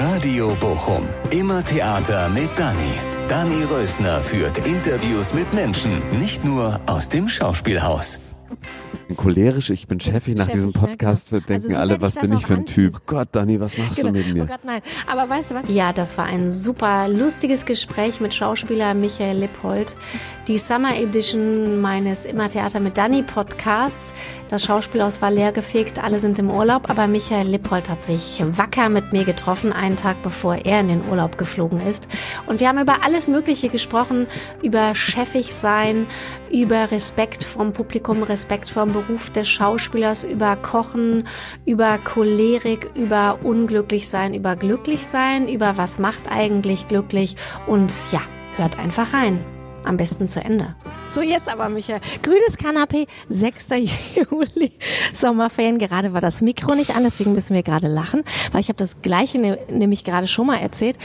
Radio Bochum. Immer Theater mit Dani. Dani Rösner führt Interviews mit Menschen, nicht nur aus dem Schauspielhaus. Cholerisch, ich bin Chefin nach diesem ja, Podcast, genau. denken Also so alle, was bin das ich für ein Typ? Gott, Dani, was machst Genau. du mit mir? Oh Gott, nein. Aber weißt du was? Ja, das war ein super lustiges Gespräch mit Schauspieler Michael Lippold. Die Summer Edition meines Immer Theater mit Dani Podcasts. Das Schauspielhaus war leergefegt, alle sind im Urlaub, aber Michael Lippold hat sich wacker mit mir getroffen, einen Tag bevor er in den Urlaub geflogen ist. Und wir haben über alles Mögliche gesprochen, über chefig sein, über Respekt vom Publikum, Respekt vom Beruf des Schauspielers, über Kochen, über Cholerik, über unglücklich sein, über glücklich sein, über was macht eigentlich glücklich und ja, hört einfach rein. Am besten zu Ende. So, jetzt aber, Michael. Grünes Kanapee, 6. Juli, Sommerferien. Gerade war das Mikro nicht an, deswegen müssen wir gerade lachen, weil ich habe das Gleiche ne, nämlich gerade schon mal erzählt.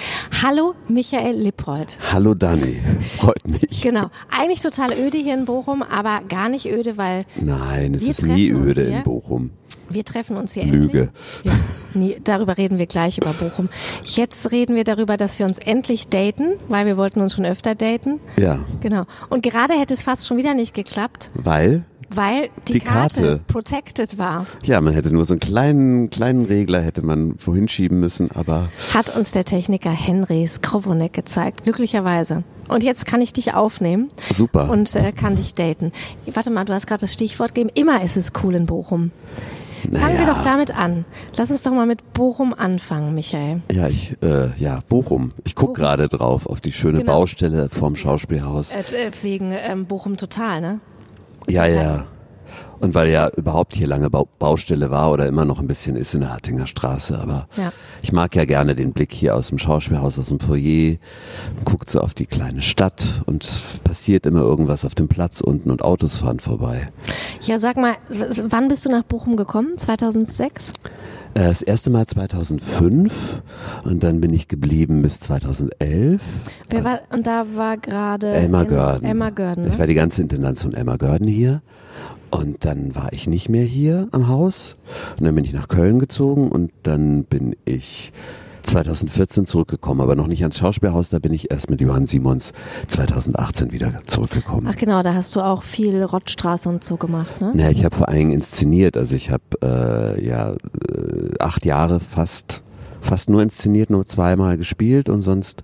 Hallo, Michael Lippold. Hallo Dani, freut mich. Genau. Eigentlich total öde hier in Bochum, aber gar nicht öde, weil Nein, es ist nie öde in Bochum. wir treffen uns hier Lüge. endlich. Ja, nie, darüber reden wir gleich über Bochum. Jetzt reden wir darüber, dass wir uns endlich daten, weil wir wollten uns schon öfter daten. Ja, Genau. Und gerade hätte es fast schon wieder nicht geklappt, weil, weil die, Die Karte, Karte. protected war. ja, man hätte nur so einen kleinen, kleinen Regler hätte man vorhin schieben müssen, aber Hat uns der Techniker Henry Skrovonek gezeigt, glücklicherweise. Und jetzt kann ich dich aufnehmen super. und äh, kann dich daten. Warte mal, du hast gerade das Stichwort gegeben. Immer ist es cool in Bochum. Fangen wir Naja. doch damit an. Lass uns doch mal mit Bochum anfangen, Michael. ja, ich, äh, ja, Bochum. Ich guck Bochum. gerade drauf auf die schöne Genau. Baustelle vorm Schauspielhaus. Äh, äh, wegen ähm, Bochum Total, ne? Ja, ja. Und weil ja überhaupt hier lange Bau Baustelle war oder immer noch ein bisschen ist in der Hattinger Straße, aber Ja. ich mag ja gerne den Blick hier aus dem Schauspielhaus, aus dem Foyer, guckt so auf die kleine Stadt und es passiert immer irgendwas auf dem Platz unten und Autos fahren vorbei. Ja, sag mal, wann bist du nach Bochum gekommen? 2006? Äh, Das erste Mal 2005 und dann bin ich geblieben bis 2011. Wer war, und da war gerade Elmar Görden. Elmar Görden, Ich ne? war die ganze Intendanz von Elmar Görden hier. Und dann war ich nicht mehr hier am Haus. Und dann bin ich nach Köln gezogen und dann bin ich 2014 zurückgekommen, aber noch nicht ans Schauspielhaus. Da bin ich erst mit Johann Simons 2018 wieder zurückgekommen. Ach genau, da hast du auch viel Rottstraße und so gemacht, ne? Ja, ich habe vor allen Dingen inszeniert. Also ich habe äh, ja äh, acht Jahre fast fast nur inszeniert, nur zweimal gespielt und sonst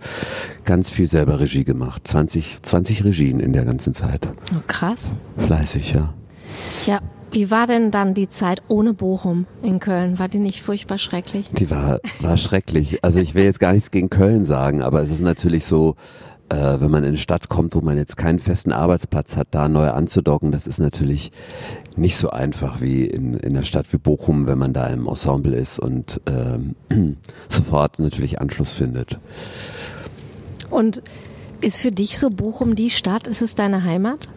ganz viel selber Regie gemacht. 20, 20 Regien in der ganzen Zeit. Oh, krass. Fleißig, ja. Ja, wie war denn dann die Zeit ohne Bochum in Köln? War die nicht furchtbar schrecklich? Die war, war schrecklich. Also ich will jetzt gar nichts gegen Köln sagen, aber es ist natürlich so, äh, wenn man in eine Stadt kommt, wo man jetzt keinen festen Arbeitsplatz hat, da neu anzudocken, das ist natürlich nicht so einfach wie in, in einer Stadt wie Bochum, wenn man da im Ensemble ist und ähm, sofort natürlich Anschluss findet. Und ist für dich so Bochum die Stadt? Ist es deine Heimat?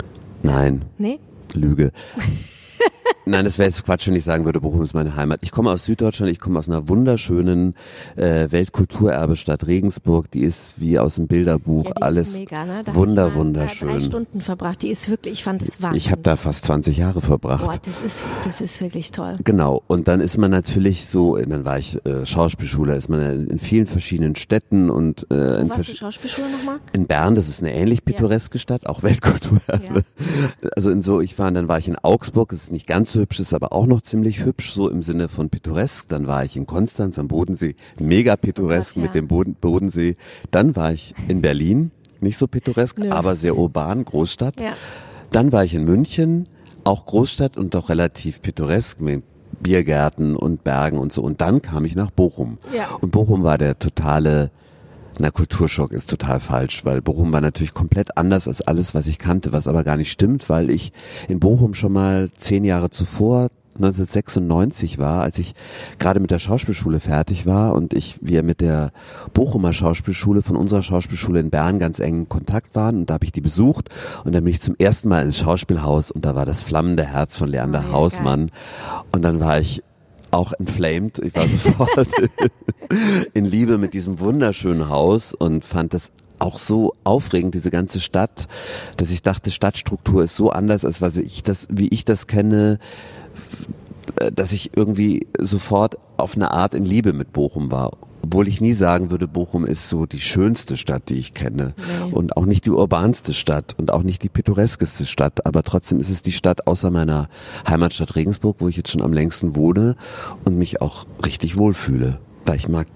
Nein, Nee? Lüge. Nein, das wäre jetzt Quatsch, wenn ich sagen würde, Bochum ist meine Heimat. Ich komme aus Süddeutschland, ich komme aus einer wunderschönen äh, Weltkulturerbestadt Regensburg. Die ist wie aus dem Bilderbuch Ja, alles mega, ne? Wunder, wunderschön. Drei Stunden verbracht. Die ist wirklich, ich fand es wahnsinnig. Ich habe da fast 20 Jahre verbracht. Boah, das ist, das ist wirklich toll. Genau. Und dann ist man natürlich so, dann war ich äh, Schauspielschule, ist man in, vielen verschiedenen Städten und äh, in, warst du Schauspielschule nochmal? in Bern, das ist eine ähnlich pittoreske Stadt, auch Weltkulturerbe. Also in so, ich war, dann war ich in Augsburg, das ist nicht ganz so hübsch, ist aber auch noch ziemlich hübsch, so im Sinne von pittoresk. Dann war ich in Konstanz am Bodensee, mega pittoresk ja. mit dem Boden, Bodensee. Dann war ich in Berlin, nicht so pittoresk, Nö. aber sehr urban, Großstadt. Ja. Dann war ich in München, auch Großstadt und doch relativ pittoresk mit Biergärten und Bergen und so. Und dann kam ich nach Bochum. Ja. Und Bochum war der totale, na Kulturschock ist total falsch, weil Bochum war natürlich komplett anders als alles, was ich kannte, was aber gar nicht stimmt, weil ich in Bochum schon mal zehn Jahre zuvor 1996 war, als ich gerade mit der Schauspielschule fertig war und ich wir mit der Bochumer Schauspielschule von unserer Schauspielschule in Bern ganz eng in Kontakt waren und da habe ich die besucht und dann bin ich zum ersten Mal ins Schauspielhaus und da war das flammende Herz von Leander Oh Hausmann und dann war ich auch inflamed. Ich war sofort in Liebe mit diesem wunderschönen Haus und fand das auch so aufregend, diese ganze Stadt, dass ich dachte, Stadtstruktur ist so anders, als was ich das, wie ich das kenne, äh, dass ich irgendwie sofort auf eine Art in Liebe mit Bochum war. Obwohl ich nie sagen würde, Bochum ist so die schönste Stadt, die ich kenne. Nee. Und auch nicht die urbanste Stadt und auch nicht die pittoreskeste Stadt. Aber trotzdem ist es die Stadt außer meiner Heimatstadt Regensburg, wo ich jetzt schon am längsten wohne und mich auch richtig wohlfühle. Weil ich mag,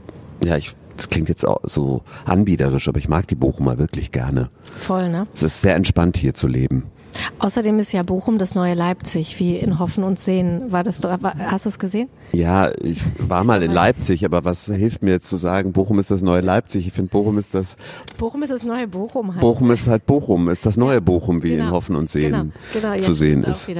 ja, ich das klingt jetzt auch so anbiederisch, aber ich mag die Bochumer wirklich gerne. Voll, ne? Es ist sehr entspannt hier zu leben. Außerdem ist ja Bochum das neue Leipzig, wie in Hoffen und Sehen. War das, hast du es gesehen? Ja, ich war mal in Leipzig, aber was hilft mir jetzt zu sagen, Bochum ist das neue Leipzig? Ich finde, Bochum ist das. Bochum ist das neue Bochum halt. Bochum ist halt Bochum, ist das neue Bochum, wie genau, in Hoffen und Sehen genau, genau, zu sehen ist.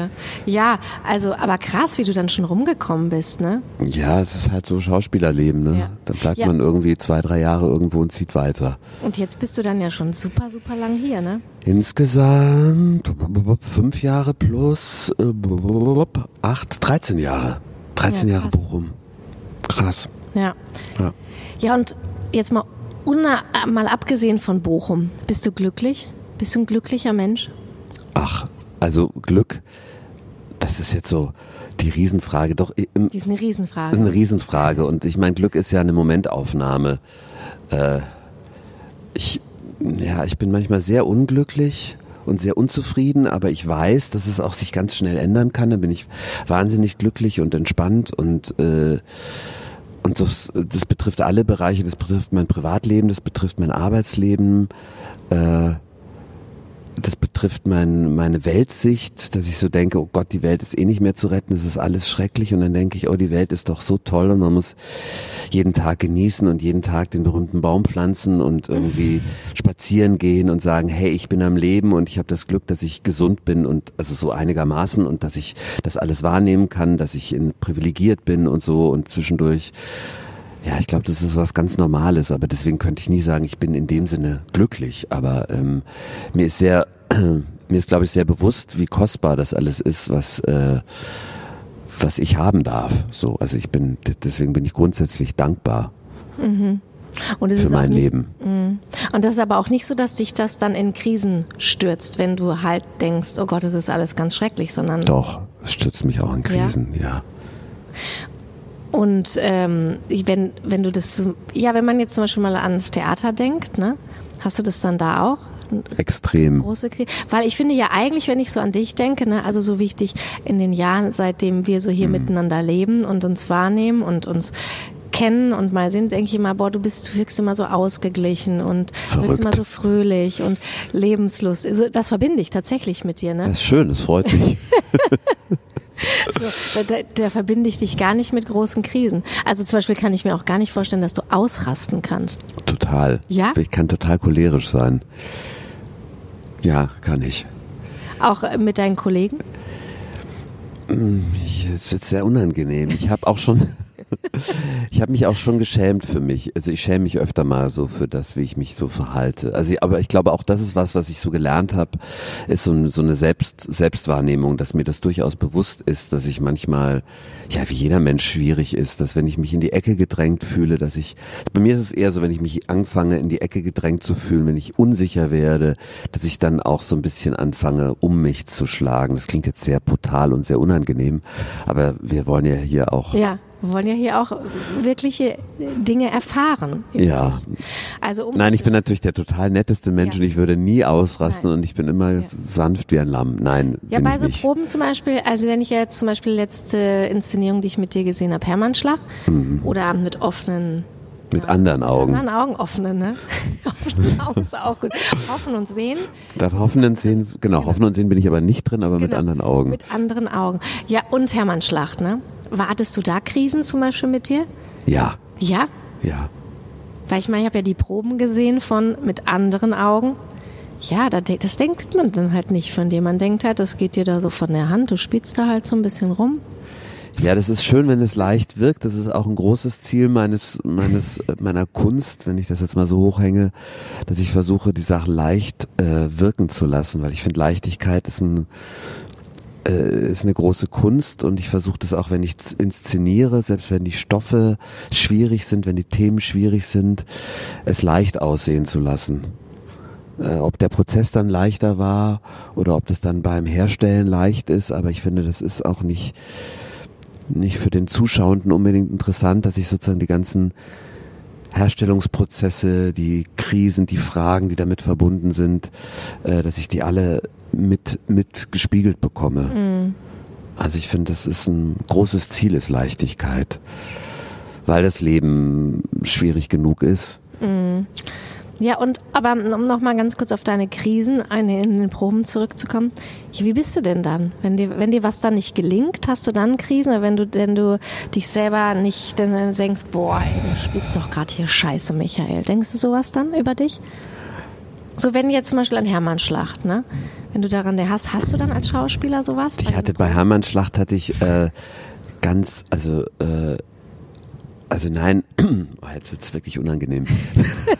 Ja, also, aber krass, wie du dann schon rumgekommen bist, ne? Ja, es ist halt so Schauspielerleben, ne? Ja. Dann bleibt ja. man irgendwie zwei, drei Jahre irgendwo und zieht weiter. Und jetzt bist du dann ja schon super, super lang hier, ne? Insgesamt fünf Jahre plus äh, acht, 13 Jahre. 13 ja, Jahre Bochum. Krass. Ja. ja. Ja, und jetzt mal, mal abgesehen von Bochum, bist du glücklich? Bist du ein glücklicher Mensch? Ach, also Glück, das ist jetzt so die Riesenfrage. Doch, im, die ist eine Riesenfrage. Eine Riesenfrage. Und ich meine, Glück ist ja eine Momentaufnahme. Äh, ich ja, ich bin manchmal sehr unglücklich und sehr unzufrieden, aber ich weiß, dass es auch sich ganz schnell ändern kann. Da bin ich wahnsinnig glücklich und entspannt und äh, und das, das betrifft alle Bereiche. Das betrifft mein Privatleben, das betrifft mein Arbeitsleben. Äh, das betrifft mein, meine Weltsicht, dass ich so denke, oh Gott, die Welt ist eh nicht mehr zu retten, es ist alles schrecklich. Und dann denke ich, oh, die Welt ist doch so toll und man muss jeden Tag genießen und jeden Tag den berühmten Baum pflanzen und irgendwie spazieren gehen und sagen, hey, ich bin am Leben und ich habe das Glück, dass ich gesund bin und also so einigermaßen und dass ich das alles wahrnehmen kann, dass ich in, privilegiert bin und so und zwischendurch ja, ich glaube, das ist was ganz Normales, aber deswegen könnte ich nie sagen, ich bin in dem Sinne glücklich. Aber ähm, mir ist sehr, mir ist, glaube ich, sehr bewusst, wie kostbar das alles ist, was äh, was ich haben darf. So, also ich bin, deswegen bin ich grundsätzlich dankbar. Mhm. Und für mein nicht, Leben. Mhm. Und das ist aber auch nicht so, dass dich das dann in Krisen stürzt, wenn du halt denkst, oh Gott, es ist alles ganz schrecklich, sondern. Doch, es stürzt mich auch in Krisen, ja. ja. Und ähm, wenn, wenn du das, ja, wenn man jetzt zum Beispiel mal ans Theater denkt, ne, hast du das dann da auch? Extrem. Große Krise. Weil ich finde ja eigentlich, wenn ich so an dich denke, ne, also so wichtig in den Jahren, seitdem wir so hier mhm. miteinander leben und uns wahrnehmen und uns kennen und mal sind, denke ich immer, boah, du bist, du wirkst immer so ausgeglichen und du wirkst immer so fröhlich und lebenslust. Also das verbinde ich tatsächlich mit dir, ne? Das ist schön, das freut mich. So, da, da verbinde ich dich gar nicht mit großen Krisen. Also zum Beispiel kann ich mir auch gar nicht vorstellen, dass du ausrasten kannst. Total. Ja? Ich kann total cholerisch sein. Ja, kann ich. Auch äh, mit deinen Kollegen? Hm, das ist jetzt sehr unangenehm. Ich habe auch schon ich habe mich auch schon geschämt für mich. Also ich schäme mich öfter mal so für das, wie ich mich so verhalte. Also ich, aber ich glaube auch, das ist was, was ich so gelernt habe, ist so, so eine Selbst, Selbstwahrnehmung, dass mir das durchaus bewusst ist, dass ich manchmal, ja, wie jeder Mensch schwierig ist, dass wenn ich mich in die Ecke gedrängt fühle, dass ich, bei mir ist es eher so, wenn ich mich anfange, in die Ecke gedrängt zu fühlen, wenn ich unsicher werde, dass ich dann auch so ein bisschen anfange, um mich zu schlagen. Das klingt jetzt sehr brutal und sehr unangenehm, aber wir wollen ja hier auch ja wir wollen ja hier auch wirkliche Dinge erfahren. Ja. Also um Nein, ich bin natürlich der total netteste Mensch ja. und ich würde nie ausrasten Nein. und ich bin immer ja. sanft wie ein Lamm. Nein. Ja, bei so nicht. Proben zum Beispiel, also wenn ich jetzt zum Beispiel letzte Inszenierung, die ich mit dir gesehen habe, Hermannschlag mhm. oder mit offenen mit ja, anderen Augen. Mit anderen Augen offene, ne? offene Augen ist auch gut. Hoffen und sehen. Da hoffen und sehen, genau, genau, hoffen und sehen bin ich aber nicht drin, aber genau. mit anderen Augen. Mit anderen Augen. Ja, und Hermann Schlacht, ne? Wartest du da Krisen zum Beispiel mit dir? Ja. Ja? Ja. Weil ich meine, ich habe ja die Proben gesehen von mit anderen Augen. Ja, das denkt man dann halt nicht von dir. Man denkt halt, das geht dir da so von der Hand. Du spielst da halt so ein bisschen rum. Ja, das ist schön, wenn es leicht wirkt. Das ist auch ein großes Ziel meines, meines, meiner Kunst, wenn ich das jetzt mal so hochhänge, dass ich versuche, die Sachen leicht äh, wirken zu lassen, weil ich finde, Leichtigkeit ist ein ist eine große Kunst und ich versuche das auch, wenn ich inszeniere, selbst wenn die Stoffe schwierig sind, wenn die Themen schwierig sind, es leicht aussehen zu lassen. Äh, ob der Prozess dann leichter war oder ob das dann beim Herstellen leicht ist, aber ich finde, das ist auch nicht nicht für den Zuschauenden unbedingt interessant, dass ich sozusagen die ganzen Herstellungsprozesse, die Krisen, die Fragen, die damit verbunden sind, äh, dass ich die alle mit, mit gespiegelt bekomme. Mhm. Also ich finde, das ist ein großes Ziel, ist Leichtigkeit, weil das Leben schwierig genug ist. Mhm. Ja, und aber um nochmal ganz kurz auf deine Krisen eine in den Proben zurückzukommen. Wie bist du denn dann? Wenn dir, wenn dir was dann nicht gelingt, hast du dann Krisen? Oder wenn du, wenn du dich selber nicht dann denkst, boah, ey, du spielst doch gerade hier Scheiße, Michael. Denkst du sowas dann über dich? So wenn jetzt zum Beispiel an Hermann Schlacht, ne? Wenn du daran der hast, hast du dann als Schauspieler sowas? Ich hatte bei Hermann Schlacht hatte ich äh, ganz, also äh, also nein, oh, jetzt wird's wirklich unangenehm.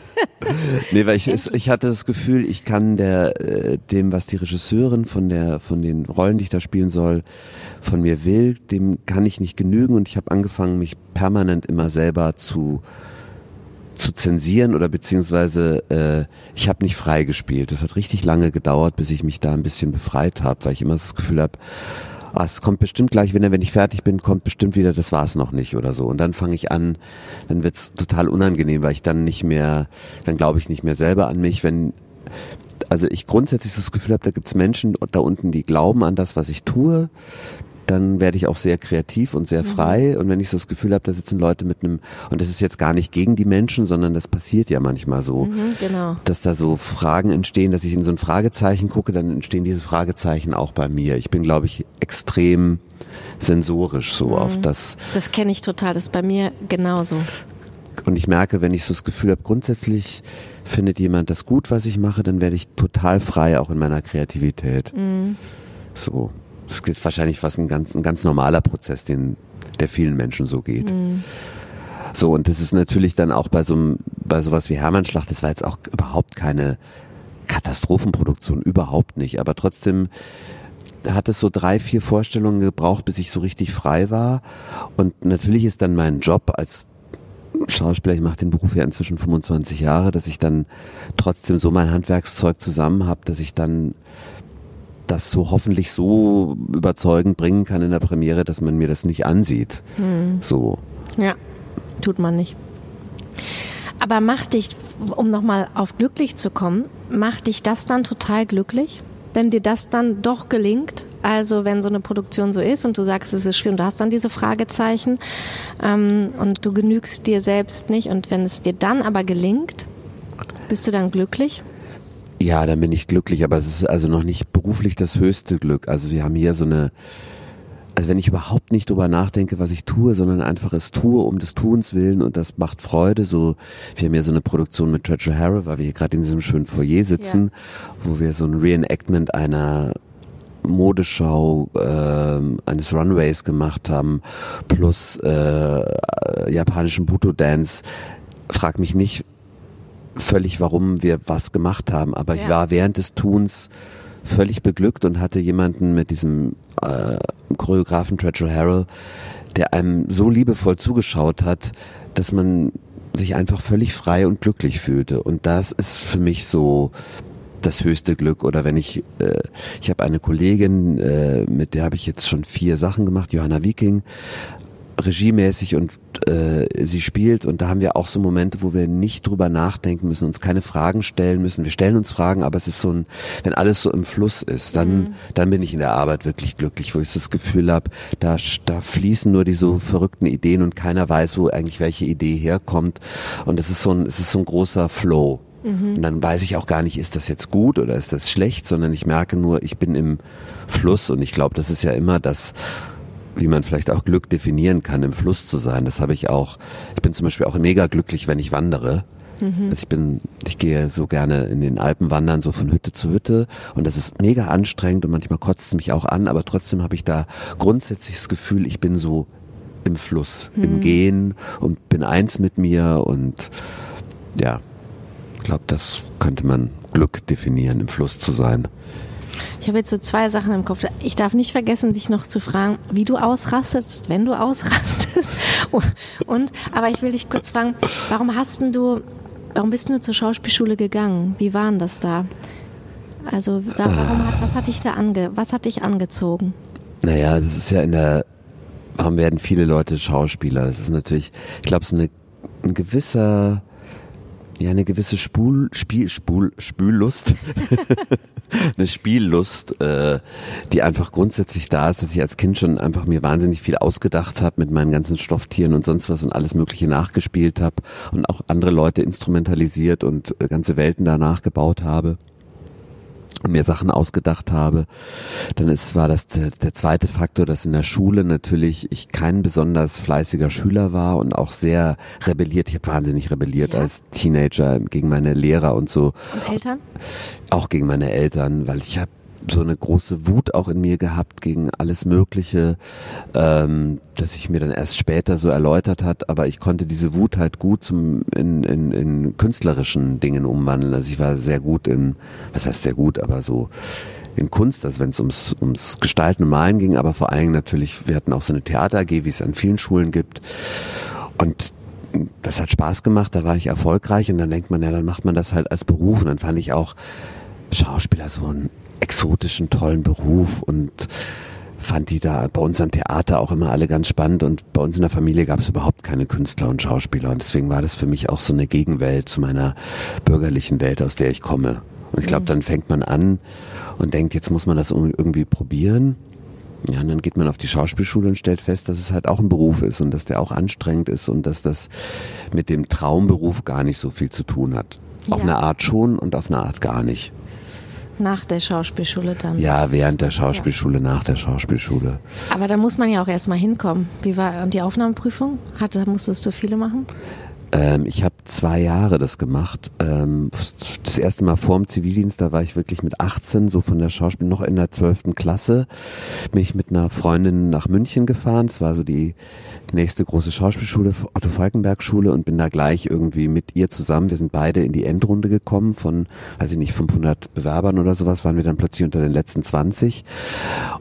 nee, weil ich, ich hatte das Gefühl, ich kann der, äh, dem, was die Regisseurin von der, von den Rollen, die ich da spielen soll, von mir will, dem kann ich nicht genügen und ich habe angefangen, mich permanent immer selber zu zu zensieren oder beziehungsweise äh, ich habe nicht frei gespielt. Das hat richtig lange gedauert, bis ich mich da ein bisschen befreit habe, weil ich immer das Gefühl habe, ah, es kommt bestimmt gleich, wenn, wenn ich fertig bin, kommt bestimmt wieder, das war's noch nicht oder so. Und dann fange ich an, dann wird's total unangenehm, weil ich dann nicht mehr, dann glaube ich nicht mehr selber an mich, wenn also ich grundsätzlich das Gefühl habe, da gibt's Menschen da unten, die glauben an das, was ich tue dann werde ich auch sehr kreativ und sehr mhm. frei. Und wenn ich so das Gefühl habe, da sitzen Leute mit einem, und das ist jetzt gar nicht gegen die Menschen, sondern das passiert ja manchmal so, mhm, genau. dass da so Fragen entstehen, dass ich in so ein Fragezeichen gucke, dann entstehen diese Fragezeichen auch bei mir. Ich bin, glaube ich, extrem sensorisch so mhm. auf das. Das kenne ich total, das ist bei mir genauso. Und ich merke, wenn ich so das Gefühl habe, grundsätzlich findet jemand das gut, was ich mache, dann werde ich total frei auch in meiner Kreativität. Mhm. So. Das ist wahrscheinlich was ein ganz, ein ganz normaler Prozess, den, der vielen Menschen so geht. Mhm. So, und das ist natürlich dann auch bei so einem, bei sowas wie Hermannschlacht, das war jetzt auch überhaupt keine Katastrophenproduktion, überhaupt nicht. Aber trotzdem hat es so drei, vier Vorstellungen gebraucht, bis ich so richtig frei war. Und natürlich ist dann mein Job als Schauspieler, ich mache den Beruf ja inzwischen 25 Jahre, dass ich dann trotzdem so mein Handwerkszeug zusammen habe, dass ich dann das so hoffentlich so überzeugend bringen kann in der Premiere, dass man mir das nicht ansieht. Hm. So. Ja, tut man nicht. Aber macht dich, um nochmal auf glücklich zu kommen, macht dich das dann total glücklich? Wenn dir das dann doch gelingt, also wenn so eine Produktion so ist und du sagst, es ist schwer und du hast dann diese Fragezeichen ähm, und du genügst dir selbst nicht und wenn es dir dann aber gelingt, bist du dann glücklich? Ja, dann bin ich glücklich, aber es ist also noch nicht beruflich das höchste Glück. Also wir haben hier so eine, also wenn ich überhaupt nicht drüber nachdenke, was ich tue, sondern einfach es tue um des Tuns willen und das macht Freude. So, wir haben hier so eine Produktion mit Treasure Harrow, weil wir hier gerade in diesem schönen Foyer sitzen, ja. wo wir so ein Reenactment einer Modeschau äh, eines Runways gemacht haben, plus äh, japanischen Buto Dance. Frag mich nicht, völlig, warum wir was gemacht haben, aber ja. ich war während des Tuns völlig beglückt und hatte jemanden mit diesem äh, Choreografen Treasure Harrell, der einem so liebevoll zugeschaut hat, dass man sich einfach völlig frei und glücklich fühlte. Und das ist für mich so das höchste Glück. Oder wenn ich, äh, ich habe eine Kollegin, äh, mit der habe ich jetzt schon vier Sachen gemacht, Johanna Viking, regiemäßig und äh, sie spielt und da haben wir auch so Momente, wo wir nicht drüber nachdenken müssen, uns keine Fragen stellen müssen. Wir stellen uns Fragen, aber es ist so ein, wenn alles so im Fluss ist, dann, mhm. dann bin ich in der Arbeit wirklich glücklich, wo ich so das Gefühl habe, da, da fließen nur die so verrückten Ideen und keiner weiß, wo eigentlich welche Idee herkommt. Und es ist so ein, es ist so ein großer Flow. Mhm. Und dann weiß ich auch gar nicht, ist das jetzt gut oder ist das schlecht, sondern ich merke nur, ich bin im Fluss und ich glaube, das ist ja immer das, wie man vielleicht auch Glück definieren kann, im Fluss zu sein. Das habe ich auch. Ich bin zum Beispiel auch mega glücklich, wenn ich wandere. Mhm. Also ich bin, ich gehe so gerne in den Alpen wandern, so von Hütte zu Hütte. Und das ist mega anstrengend und manchmal kotzt es mich auch an, aber trotzdem habe ich da grundsätzlich das Gefühl, ich bin so im Fluss, mhm. im Gehen und bin eins mit mir und ja, ich glaube, das könnte man Glück definieren, im Fluss zu sein. Ich habe jetzt so zwei Sachen im Kopf. Ich darf nicht vergessen, dich noch zu fragen, wie du ausrastest, wenn du ausrastest. Und, aber ich will dich kurz fragen, warum hast du, warum bist du zur Schauspielschule gegangen? Wie war denn das da? Also, warum was hat dich da ange, was hat dich angezogen? Naja, das ist ja in der, warum werden viele Leute Schauspieler? Das ist natürlich, ich glaube, es ist eine ein gewisser ja eine gewisse Spul, Spiel, Spul, Spüllust, eine Spiellust, äh, die einfach grundsätzlich da ist, dass ich als Kind schon einfach mir wahnsinnig viel ausgedacht habe mit meinen ganzen Stofftieren und sonst was und alles Mögliche nachgespielt habe und auch andere Leute instrumentalisiert und äh, ganze Welten danach gebaut habe mir Sachen ausgedacht habe. Dann ist, war das der, der zweite Faktor, dass in der Schule natürlich ich kein besonders fleißiger Schüler war und auch sehr rebelliert. Ich habe wahnsinnig rebelliert ja. als Teenager gegen meine Lehrer und so. Und Eltern? Auch gegen meine Eltern, weil ich habe so eine große Wut auch in mir gehabt gegen alles Mögliche, ähm, dass ich mir dann erst später so erläutert hat, aber ich konnte diese Wut halt gut zum in, in, in künstlerischen Dingen umwandeln. Also ich war sehr gut in, was heißt sehr gut, aber so in Kunst, also wenn es ums, ums Gestalten und Malen ging, aber vor allem natürlich, wir hatten auch so eine Theater AG, wie es an vielen Schulen gibt. Und das hat Spaß gemacht, da war ich erfolgreich und dann denkt man, ja, dann macht man das halt als Beruf und dann fand ich auch Schauspieler so ein exotischen, tollen Beruf und fand die da bei uns am Theater auch immer alle ganz spannend und bei uns in der Familie gab es überhaupt keine Künstler und Schauspieler und deswegen war das für mich auch so eine Gegenwelt zu meiner bürgerlichen Welt, aus der ich komme. Und ich glaube, mhm. dann fängt man an und denkt, jetzt muss man das irgendwie probieren. Ja, und dann geht man auf die Schauspielschule und stellt fest, dass es halt auch ein Beruf ist und dass der auch anstrengend ist und dass das mit dem Traumberuf gar nicht so viel zu tun hat. Ja. Auf eine Art schon und auf eine Art gar nicht. Nach der Schauspielschule dann? Ja, während der Schauspielschule, ja. nach der Schauspielschule. Aber da muss man ja auch erstmal hinkommen. Wie war die Aufnahmeprüfung? Hatte, musstest du viele machen? Ähm, ich habe zwei Jahre das gemacht. Ähm, das erste Mal vorm Zivildienst, da war ich wirklich mit 18, so von der Schauspiel noch in der 12. Klasse, bin ich mit einer Freundin nach München gefahren. Es war so die nächste große Schauspielschule, Otto Falkenberg Schule und bin da gleich irgendwie mit ihr zusammen. Wir sind beide in die Endrunde gekommen von, weiß ich nicht, 500 Bewerbern oder sowas, waren wir dann plötzlich unter den letzten 20.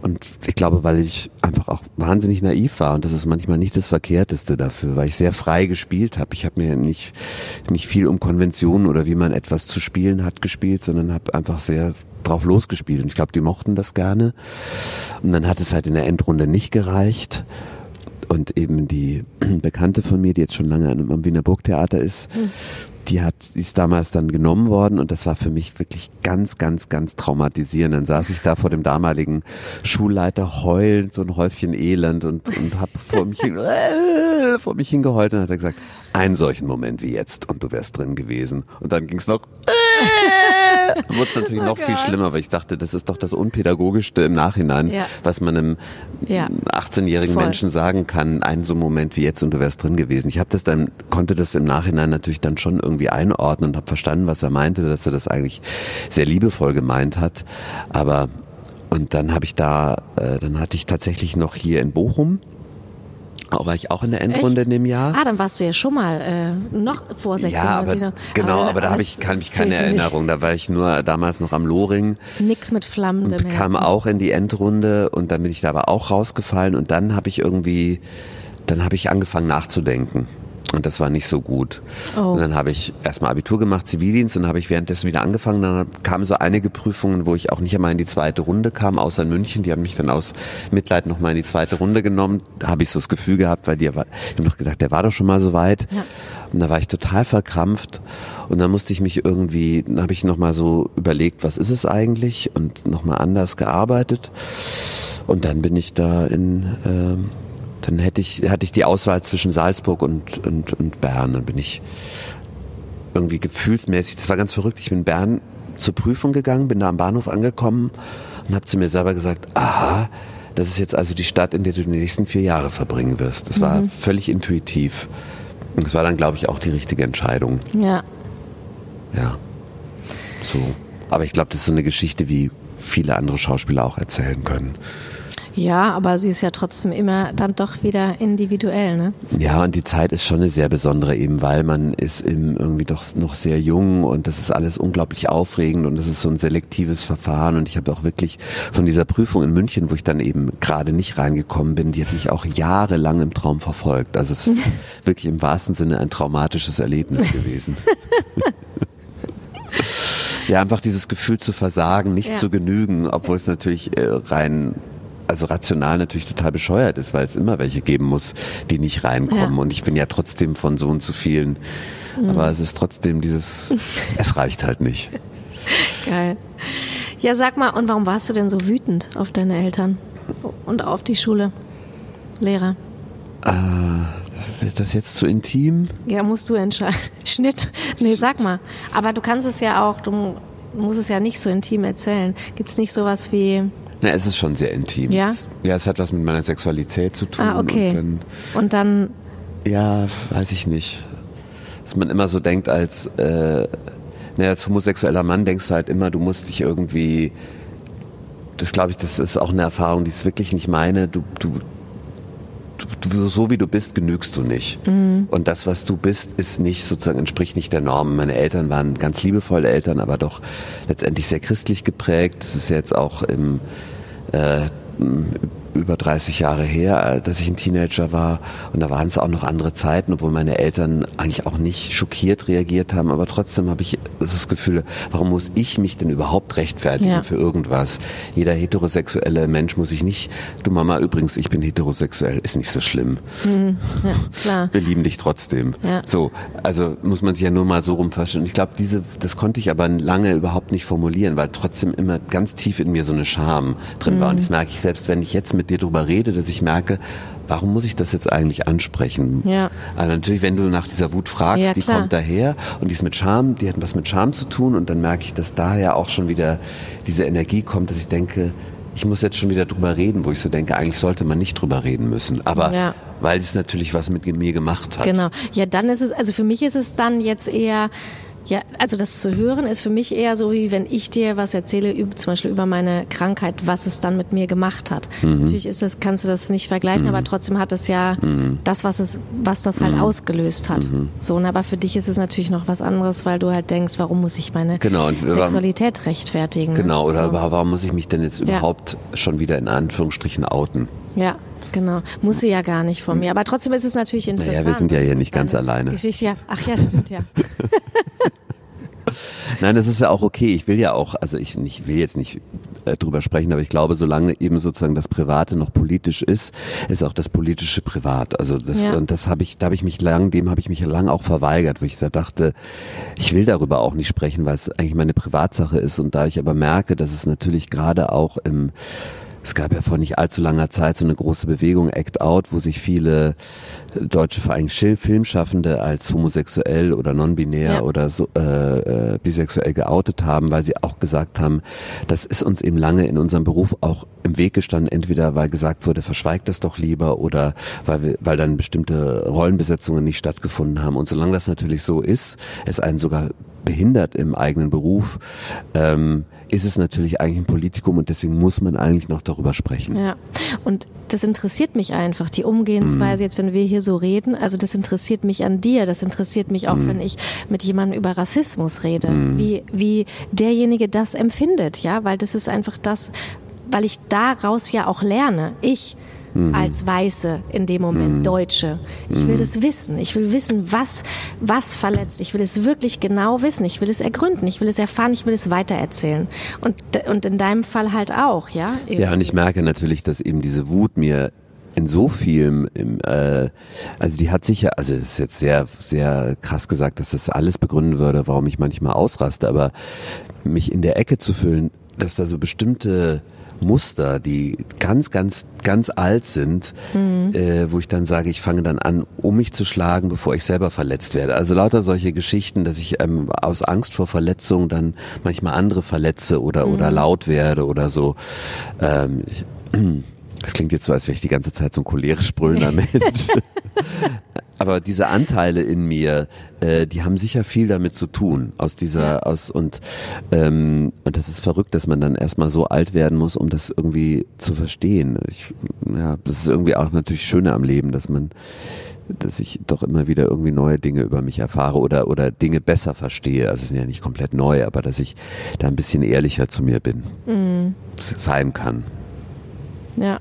Und ich glaube, weil ich einfach auch wahnsinnig naiv war und das ist manchmal nicht das Verkehrteste dafür, weil ich sehr frei gespielt habe. Ich habe mir nicht, nicht viel um Konventionen oder wie man etwas zu spielen hat gespielt, sondern habe einfach sehr drauf losgespielt. Und ich glaube, die mochten das gerne. Und dann hat es halt in der Endrunde nicht gereicht und eben die Bekannte von mir, die jetzt schon lange am Wiener Burgtheater ist, mhm. die hat, die ist damals dann genommen worden und das war für mich wirklich ganz, ganz, ganz traumatisierend. Dann saß ich da vor dem damaligen Schulleiter heulend, so ein Häufchen Elend und, und hab vor mich, hin, äh, vor mich hingeheult und hat er gesagt, einen solchen Moment wie jetzt und du wärst drin gewesen. Und dann ging's noch, äh, dann wurde es natürlich oh noch Gott. viel schlimmer, weil ich dachte, das ist doch das Unpädagogischste im Nachhinein, ja. was man einem ja. 18-jährigen Menschen sagen kann, einen so Moment wie jetzt und du wärst drin gewesen. Ich habe das dann, konnte das im Nachhinein natürlich dann schon irgendwie einordnen und habe verstanden, was er meinte, dass er das eigentlich sehr liebevoll gemeint hat. Aber und dann habe ich da, äh, dann hatte ich tatsächlich noch hier in Bochum auch war ich auch in der Endrunde Echt? in dem Jahr. Ah, dann warst du ja schon mal äh, noch vor 16 Ja, aber, genau, aber, aber da habe ich, kann mich keine Erinnerung. Da war ich nur damals noch am Loring. Nix mit Flammen. Und kam auch in die Endrunde und dann bin ich da aber auch rausgefallen und dann habe ich irgendwie, dann habe ich angefangen nachzudenken. Und das war nicht so gut. Oh. Und dann habe ich erstmal Abitur gemacht, Zivildienst, und dann habe ich währenddessen wieder angefangen. Dann kamen so einige Prüfungen, wo ich auch nicht einmal in die zweite Runde kam, außer in München. Die haben mich dann aus Mitleid nochmal in die zweite Runde genommen. Da habe ich so das Gefühl gehabt, weil die, ich habe noch gedacht, der war doch schon mal so weit. Ja. Und da war ich total verkrampft. Und dann musste ich mich irgendwie, dann habe ich nochmal so überlegt, was ist es eigentlich? Und nochmal anders gearbeitet. Und dann bin ich da in... Ähm, dann hätte ich, hatte ich die Auswahl zwischen Salzburg und, und, und Bern. Dann bin ich irgendwie gefühlsmäßig, das war ganz verrückt, ich bin in Bern zur Prüfung gegangen, bin da am Bahnhof angekommen und habe zu mir selber gesagt, aha, das ist jetzt also die Stadt, in der du die nächsten vier Jahre verbringen wirst. Das war mhm. völlig intuitiv. Und das war dann, glaube ich, auch die richtige Entscheidung. Ja. Ja. So. Aber ich glaube, das ist so eine Geschichte, wie viele andere Schauspieler auch erzählen können. Ja, aber sie ist ja trotzdem immer dann doch wieder individuell, ne? Ja, und die Zeit ist schon eine sehr besondere, eben weil man ist irgendwie doch noch sehr jung und das ist alles unglaublich aufregend und das ist so ein selektives Verfahren und ich habe auch wirklich von dieser Prüfung in München, wo ich dann eben gerade nicht reingekommen bin, die hat mich auch jahrelang im Traum verfolgt. Also es ist wirklich im wahrsten Sinne ein traumatisches Erlebnis gewesen. ja, einfach dieses Gefühl zu versagen, nicht ja. zu genügen, obwohl es natürlich äh, rein also rational natürlich total bescheuert ist, weil es immer welche geben muss, die nicht reinkommen. Ja. Und ich bin ja trotzdem von so und zu vielen. Mhm. Aber es ist trotzdem dieses, es reicht halt nicht. Geil. Ja, sag mal, und warum warst du denn so wütend auf deine Eltern und auf die Schule? Lehrer. Wird das jetzt zu intim? Ja, musst du entscheiden. Schnitt. Nee, sag mal. Aber du kannst es ja auch, du musst es ja nicht so intim erzählen. Gibt es nicht sowas wie, Na, es ist schon sehr intim. Ja? Ja, es hat was mit meiner Sexualität zu tun. ah, okay. Und dann, Und dann, ja, weiß ich nicht. Dass man immer so denkt, als, äh, naja, als homosexueller Mann denkst du halt immer, du musst dich irgendwie, das glaube ich, das ist auch eine Erfahrung, die ist wirklich nicht meine, du, du, du, du so wie du bist, genügst du nicht. Und das, was du bist, ist nicht sozusagen, entspricht nicht der Norm. Meine Eltern waren ganz liebevolle Eltern, aber doch letztendlich sehr christlich geprägt. Das ist jetzt auch im, 呃嗯 über 30 Jahre her, äh, dass ich ein Teenager war. Und da waren es auch noch andere Zeiten, obwohl meine Eltern eigentlich auch nicht schockiert reagiert haben. Aber trotzdem habe ich das Gefühl, warum muss ich mich denn überhaupt rechtfertigen Ja. für irgendwas? Jeder heterosexuelle Mensch muss sich nicht, du Mama, übrigens, ich bin heterosexuell, ist nicht so schlimm. ja, klar. Wir lieben dich trotzdem. Ja. So, also muss man sich ja nur mal so rumfassen. Und ich glaube, diese, das konnte ich aber lange überhaupt nicht formulieren, weil trotzdem immer ganz tief in mir so eine Scham drin war. Und Mhm. das merke ich selbst, wenn ich jetzt mit dir drüber rede, dass ich merke, warum muss ich das jetzt eigentlich ansprechen? Ja. Also natürlich, wenn du nach dieser Wut fragst, Ja, die klar. kommt daher und die ist mit Scham, die hat was mit Scham zu tun und dann merke ich, dass daher auch schon wieder diese Energie kommt, dass ich denke, ich muss jetzt schon wieder drüber reden, wo ich so denke, eigentlich sollte man nicht drüber reden müssen. Aber Ja. weil es natürlich was mit mir gemacht hat. Genau. Ja, dann ist es, also für mich ist es dann jetzt eher, ja, also das zu hören ist für mich eher so, wie wenn ich dir was erzähle, zum Beispiel über meine Krankheit, was es dann mit mir gemacht hat. Mhm. Natürlich ist das, kannst du das nicht vergleichen, aber trotzdem hat es ja Mhm. das, was es, was das halt ausgelöst hat. So, und aber für dich ist es natürlich noch was anderes, weil du halt denkst, warum muss ich meine Genau, und Sexualität rechtfertigen? ne? Genau, oder so. warum muss ich mich denn jetzt Ja. überhaupt schon wieder in Anführungsstrichen outen? Ja, genau. Muss sie ja gar nicht von mir. Aber trotzdem ist es natürlich interessant. Naja, wir sind ja hier nicht ganz alleine. Geschichte, ja. Ach ja, stimmt, ja. Nein, das ist ja auch okay. Ich will ja auch, also ich, ich will jetzt nicht äh, drüber sprechen, aber ich glaube, solange eben sozusagen das Private noch politisch ist, ist auch das politische privat. Also das Ja. und das habe ich, da habe ich mich lang, dem habe ich mich lang auch verweigert, wo ich da dachte, ich will darüber auch nicht sprechen, weil es eigentlich meine Privatsache ist. Und da ich aber merke, dass es natürlich gerade auch im es gab ja vor nicht allzu langer Zeit so eine große Bewegung Act Out, wo sich viele deutsche vor allem Filmschaffende als homosexuell oder non-binär Ja. oder so, äh, äh, bisexuell geoutet haben, weil sie auch gesagt haben, das ist uns eben lange in unserem Beruf auch im Weg gestanden, entweder weil gesagt wurde, verschweigt das doch lieber oder weil, wir, weil dann bestimmte Rollenbesetzungen nicht stattgefunden haben. Und solange das natürlich so ist, es einen sogar behindert im eigenen Beruf, ähm, ist es natürlich eigentlich ein Politikum und deswegen muss man eigentlich noch darüber sprechen. Ja, und das interessiert mich einfach, die Umgehensweise, jetzt wenn wir hier so reden, also das interessiert mich an dir, das interessiert mich auch, wenn ich mit jemandem über Rassismus rede, wie, wie derjenige das empfindet, ja, weil das ist einfach das, weil ich daraus ja auch lerne, ich als Weiße in dem Moment, Deutsche. Ich will das wissen. Ich will wissen, was, was verletzt. Ich will es wirklich genau wissen. Ich will es ergründen. Ich will es erfahren. Ich will es weitererzählen. Und, und in deinem Fall halt auch, ja? Ja, und ich merke natürlich, dass eben diese Wut mir in so vielem, im, äh, also die hat sicher, also es ist jetzt sehr, sehr krass gesagt, dass das alles begründen würde, warum ich manchmal ausraste, aber mich in der Ecke zu fühlen, dass da so bestimmte Muster, die ganz, ganz, ganz alt sind, äh, wo ich dann sage, ich fange dann an, um mich zu schlagen, bevor ich selber verletzt werde. Also lauter solche Geschichten, dass ich ähm, aus Angst vor Verletzung dann manchmal andere verletze oder oder laut werde oder so. Ähm, ich, das klingt jetzt so, als wäre ich die ganze Zeit so ein cholerisch brüllender Mensch. Aber diese Anteile in mir, äh, die haben sicher viel damit zu tun. Aus dieser, aus und ähm, und das ist verrückt, dass man dann erstmal so alt werden muss, um das irgendwie zu verstehen. Ich, ja, das ist irgendwie auch natürlich schöner am Leben, dass man, dass ich doch immer wieder irgendwie neue Dinge über mich erfahre oder oder Dinge besser verstehe. Also es sind ja nicht komplett neu, aber dass ich da ein bisschen ehrlicher zu mir bin, sein kann. Ja.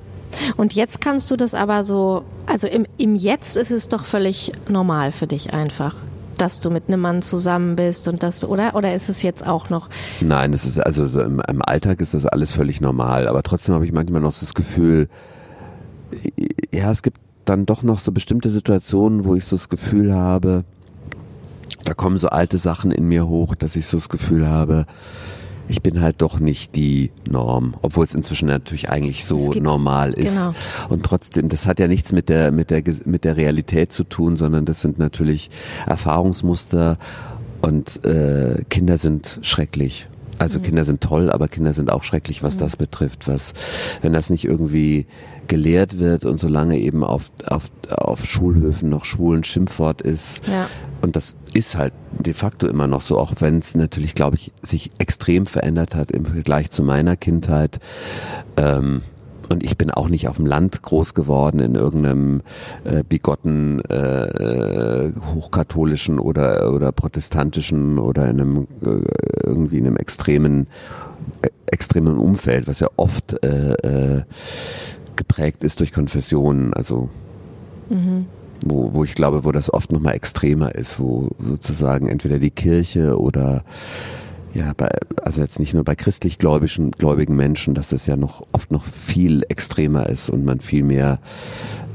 Und jetzt kannst du das aber so, also im, im Jetzt ist es doch völlig normal für dich einfach. dass du mit einem Mann zusammen bist und das, oder? Oder ist es jetzt auch noch? Nein, es ist also im, im Alltag ist das alles völlig normal, aber trotzdem habe ich manchmal noch das Gefühl, ja, es gibt dann doch noch so bestimmte Situationen, wo ich so das Gefühl habe, da kommen so alte Sachen in mir hoch, dass ich so das Gefühl habe, ich bin halt doch nicht die Norm, obwohl es inzwischen natürlich eigentlich so normal ist. Genau. Und trotzdem, das hat ja nichts mit der mit der mit der Realität zu tun, sondern das sind natürlich Erfahrungsmuster und äh, Kinder sind schrecklich. Also mhm. Kinder sind toll, aber Kinder sind auch schrecklich, was mhm. das betrifft. Was, wenn das nicht irgendwie gelehrt wird und solange eben auf, auf, auf Schulhöfen noch schwulen Schimpfwort ist. Ja. Und das ist halt de facto immer noch so, auch wenn es natürlich, glaube ich, sich extrem verändert hat im Vergleich zu meiner Kindheit. Ähm, und ich bin auch nicht auf dem Land groß geworden in irgendeinem äh, bigotten äh, äh hochkatholischen oder oder protestantischen oder in einem äh, irgendwie in einem extremen äh, extremen Umfeld, was ja oft äh, äh, geprägt ist durch Konfessionen, also mhm. wo, wo ich glaube, wo das oft nochmal extremer ist, wo sozusagen entweder die Kirche oder ja, bei, also jetzt nicht nur bei christlich gläubigen, gläubigen Menschen, dass das ja noch oft noch viel extremer ist und man viel mehr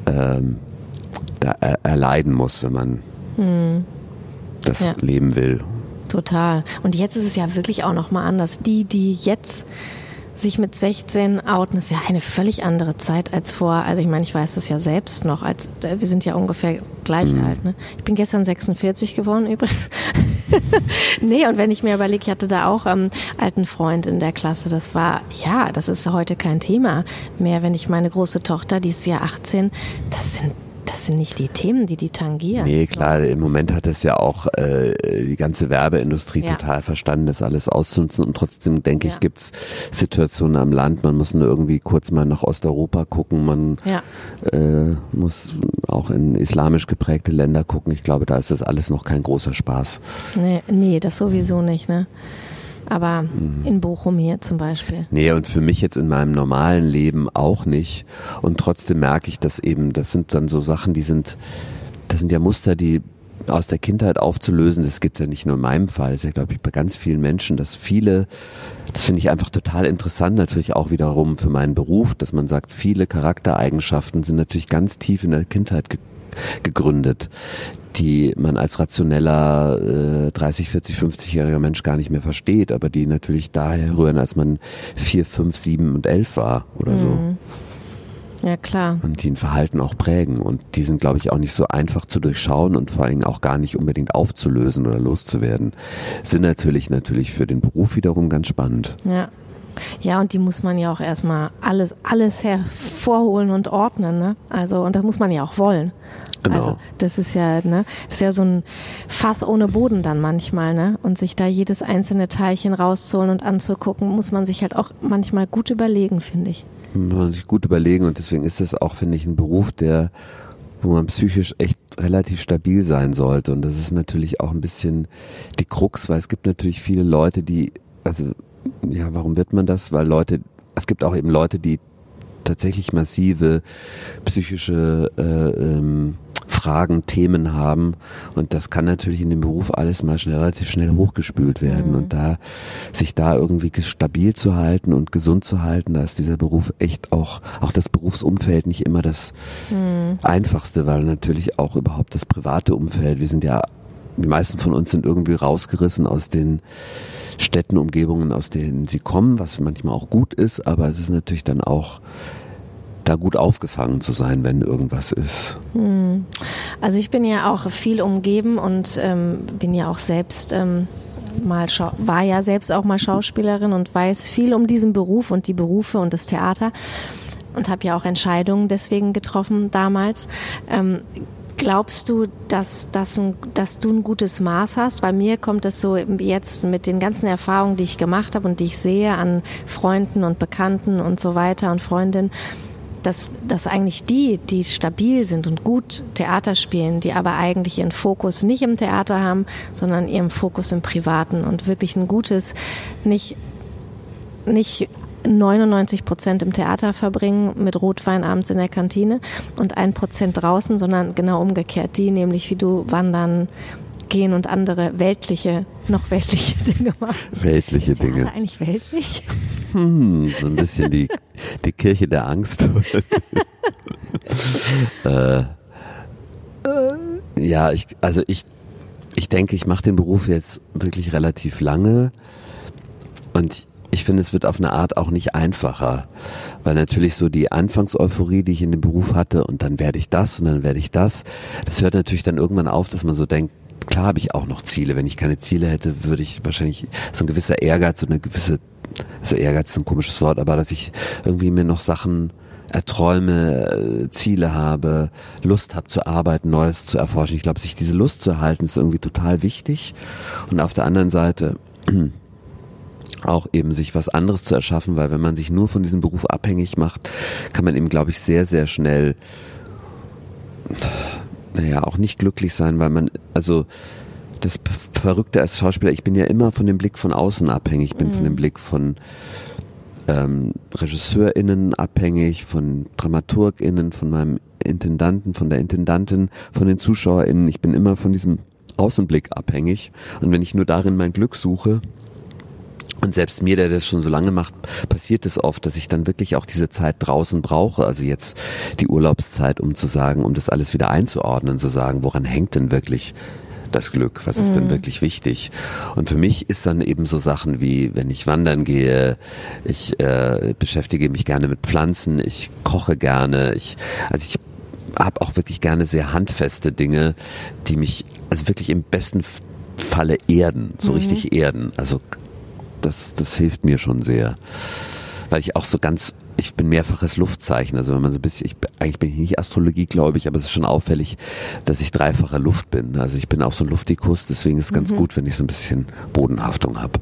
ähm, da er, erleiden muss, wenn man hm. das ja. leben will. Total. Und jetzt ist es ja wirklich auch noch mal anders. Die, die jetzt sich mit 16 outen, ist ja eine völlig andere Zeit als vor. Also ich meine, ich weiß das ja selbst noch. Als wir sind ja ungefähr gleich mhm. alt. Ne? Ich bin gestern 46 geworden übrigens. nee, und wenn ich mir überlege, ich hatte da auch ähm, alten Freund in der Klasse. Das war ja, das ist heute kein Thema mehr. Wenn ich meine große Tochter, die ist ja 18, das sind das sind nicht die Themen, die die tangieren. Nee, klar, im Moment hat es ja auch äh, die ganze Werbeindustrie ja. total verstanden, das alles auszunutzen. Und trotzdem, denke ja. ich, gibt's Situationen am Land, man muss nur irgendwie kurz mal nach Osteuropa gucken, man ja. äh, muss auch in islamisch geprägte Länder gucken. Ich glaube, da ist das alles noch kein großer Spaß. Nee, nee das sowieso nicht, ne? Aber mhm. in Bochum hier zum Beispiel. Nee, und für mich jetzt in meinem normalen Leben auch nicht. Und trotzdem merke ich, dass eben, das sind dann so Sachen, die sind, das sind ja Muster, die aus der Kindheit aufzulösen, das gibt ja nicht nur in meinem Fall, das ist ja, glaube ich, bei ganz vielen Menschen, dass viele, das finde ich einfach total interessant, natürlich auch wiederum für meinen Beruf, dass man sagt, viele Charaktereigenschaften sind natürlich ganz tief in der Kindheit gegründet, die man als rationeller äh, 30, 40, 50-jähriger Mensch gar nicht mehr versteht, aber die natürlich daher rühren, als man vier, fünf, sieben und elf war oder mhm. so. Ja, klar. Und die ein Verhalten auch prägen. Und die sind, glaube ich, auch nicht so einfach zu durchschauen und vor allen Dingen auch gar nicht unbedingt aufzulösen oder loszuwerden. Sind natürlich, natürlich für den Beruf wiederum ganz spannend. Ja. Ja, und die muss man ja auch erstmal alles, alles hervorholen und ordnen, ne? Also, und das muss man ja auch wollen. Genau. Also, das ist ja, ne? Das ist ja so ein Fass ohne Boden dann manchmal, ne? Und sich da jedes einzelne Teilchen rauszuholen und anzugucken, muss man sich halt auch manchmal gut überlegen, finde ich. Muss man sich gut überlegen und deswegen ist das auch, finde ich, ein Beruf, der, wo man psychisch echt relativ stabil sein sollte. Und das ist natürlich auch ein bisschen die Krux, weil es gibt natürlich viele Leute, die, also ja, warum wird man das? Weil Leute, es gibt auch eben Leute, die tatsächlich massive psychische äh, ähm, Fragen, Themen haben und das kann natürlich in dem Beruf alles mal schnell, relativ schnell hochgespült werden mhm. und da sich da irgendwie stabil zu halten und gesund zu halten, da ist dieser Beruf echt auch, auch das Berufsumfeld nicht immer das mhm. einfachste, weil natürlich auch überhaupt das private Umfeld, wir sind ja, die meisten von uns sind irgendwie rausgerissen aus den Städten, Umgebungen, aus denen sie kommen, was manchmal auch gut ist, aber es ist natürlich dann auch da gut aufgefangen zu sein, wenn irgendwas ist. Hm. Also ich bin ja auch viel umgeben und ähm, bin ja auch selbst ähm, mal war ja selbst auch mal Schauspielerin und weiß viel um diesen Beruf und die Berufe und das Theater und habe ja auch Entscheidungen deswegen getroffen damals. Ähm, Glaubst du, dass, dass, ein, dass du ein gutes Maß hast? Bei mir kommt es so jetzt mit den ganzen Erfahrungen, die ich gemacht habe und die ich sehe an Freunden und Bekannten und so weiter und Freundinnen, dass, dass eigentlich die, die stabil sind und gut Theater spielen, die aber eigentlich ihren Fokus nicht im Theater haben, sondern ihren Fokus im Privaten und wirklich ein gutes, nicht, nicht 99 Prozent im Theater verbringen mit Rotwein abends in der Kantine und ein Prozent draußen, sondern genau umgekehrt. Die nämlich wie du wandern, gehen und andere weltliche, noch weltliche Dinge machen. Weltliche ist Dinge. eigentlich weltlich? Hm, so ein bisschen die, die Kirche der Angst. äh, ja, ich, also ich, ich denke, ich mache den Beruf jetzt wirklich relativ lange und ich finde, es wird auf eine Art auch nicht einfacher, weil natürlich so die Anfangseuphorie, die ich in dem Beruf hatte und dann werde ich das und dann werde ich das, das hört natürlich dann irgendwann auf, dass man so denkt, klar habe ich auch noch Ziele. Wenn ich keine Ziele hätte, würde ich wahrscheinlich so ein gewisser Ehrgeiz, so eine gewisse, also Ehrgeiz ist ein komisches Wort, aber dass ich irgendwie mir noch Sachen erträume, äh, Ziele habe, Lust habe zu arbeiten, Neues zu erforschen. Ich glaube, sich diese Lust zu erhalten, ist irgendwie total wichtig. Und auf der anderen Seite auch eben sich was anderes zu erschaffen, weil wenn man sich nur von diesem Beruf abhängig macht, kann man eben, glaube ich, sehr, sehr schnell, naja, auch nicht glücklich sein, weil man, also das Verrückte als Schauspieler, ich bin ja immer von dem Blick von außen abhängig, ich bin mhm. von dem Blick von ähm, RegisseurInnen abhängig, von DramaturgInnen, von meinem Intendanten, von der Intendantin, von den ZuschauerInnen. Ich bin immer von diesem Außenblick abhängig. Und wenn ich nur darin mein Glück suche, und selbst mir, der das schon so lange macht, passiert es oft, dass ich dann wirklich auch diese Zeit draußen brauche. Also jetzt die Urlaubszeit, um zu sagen, um das alles wieder einzuordnen, zu sagen, woran hängt denn wirklich das Glück? Was ist mhm. denn wirklich wichtig? Und für mich ist dann eben so Sachen wie, wenn ich wandern gehe, ich äh, beschäftige mich gerne mit Pflanzen, ich koche gerne, ich, also ich habe auch wirklich gerne sehr handfeste Dinge, die mich also wirklich im besten Falle erden, so mhm. richtig erden. Also das, das hilft mir schon sehr. Weil ich auch so ganz, ich bin mehrfaches Luftzeichen. Also wenn man so ein bisschen, ich, eigentlich bin ich nicht Astrologie, glaube ich, aber es ist schon auffällig, dass ich dreifacher Luft bin. Also ich bin auch so ein Luftikus, deswegen ist es ganz mhm. gut, wenn ich so ein bisschen Bodenhaftung habe.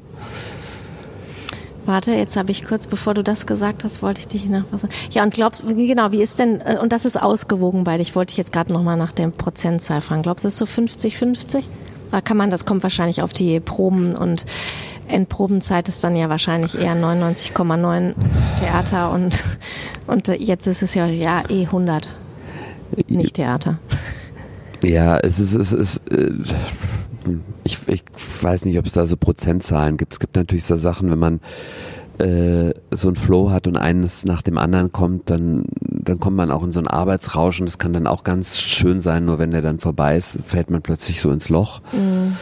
Warte, jetzt habe ich kurz, bevor du das gesagt hast, wollte ich dich nach was. Ja, und glaubst, genau, wie ist denn, äh, und das ist ausgewogen bei dich, wollte ich jetzt gerade nochmal nach dem Prozentzahl fragen. Glaubst du, es ist so 50-50? Da kann man, das kommt wahrscheinlich auf die Proben und Endprobenzeit ist dann ja wahrscheinlich eher 99,9 Theater und, und jetzt ist es ja, ja eh 100, nicht Theater. Ja, es ist, es ist, äh, ich, ich weiß nicht, ob es da so Prozentzahlen gibt. Es gibt natürlich so Sachen, wenn man äh, so ein Flow hat und eines nach dem anderen kommt, dann, dann kommt man auch in so ein Arbeitsrauschen. Das kann dann auch ganz schön sein, nur wenn der dann vorbei ist, fällt man plötzlich so ins Loch. Mhm.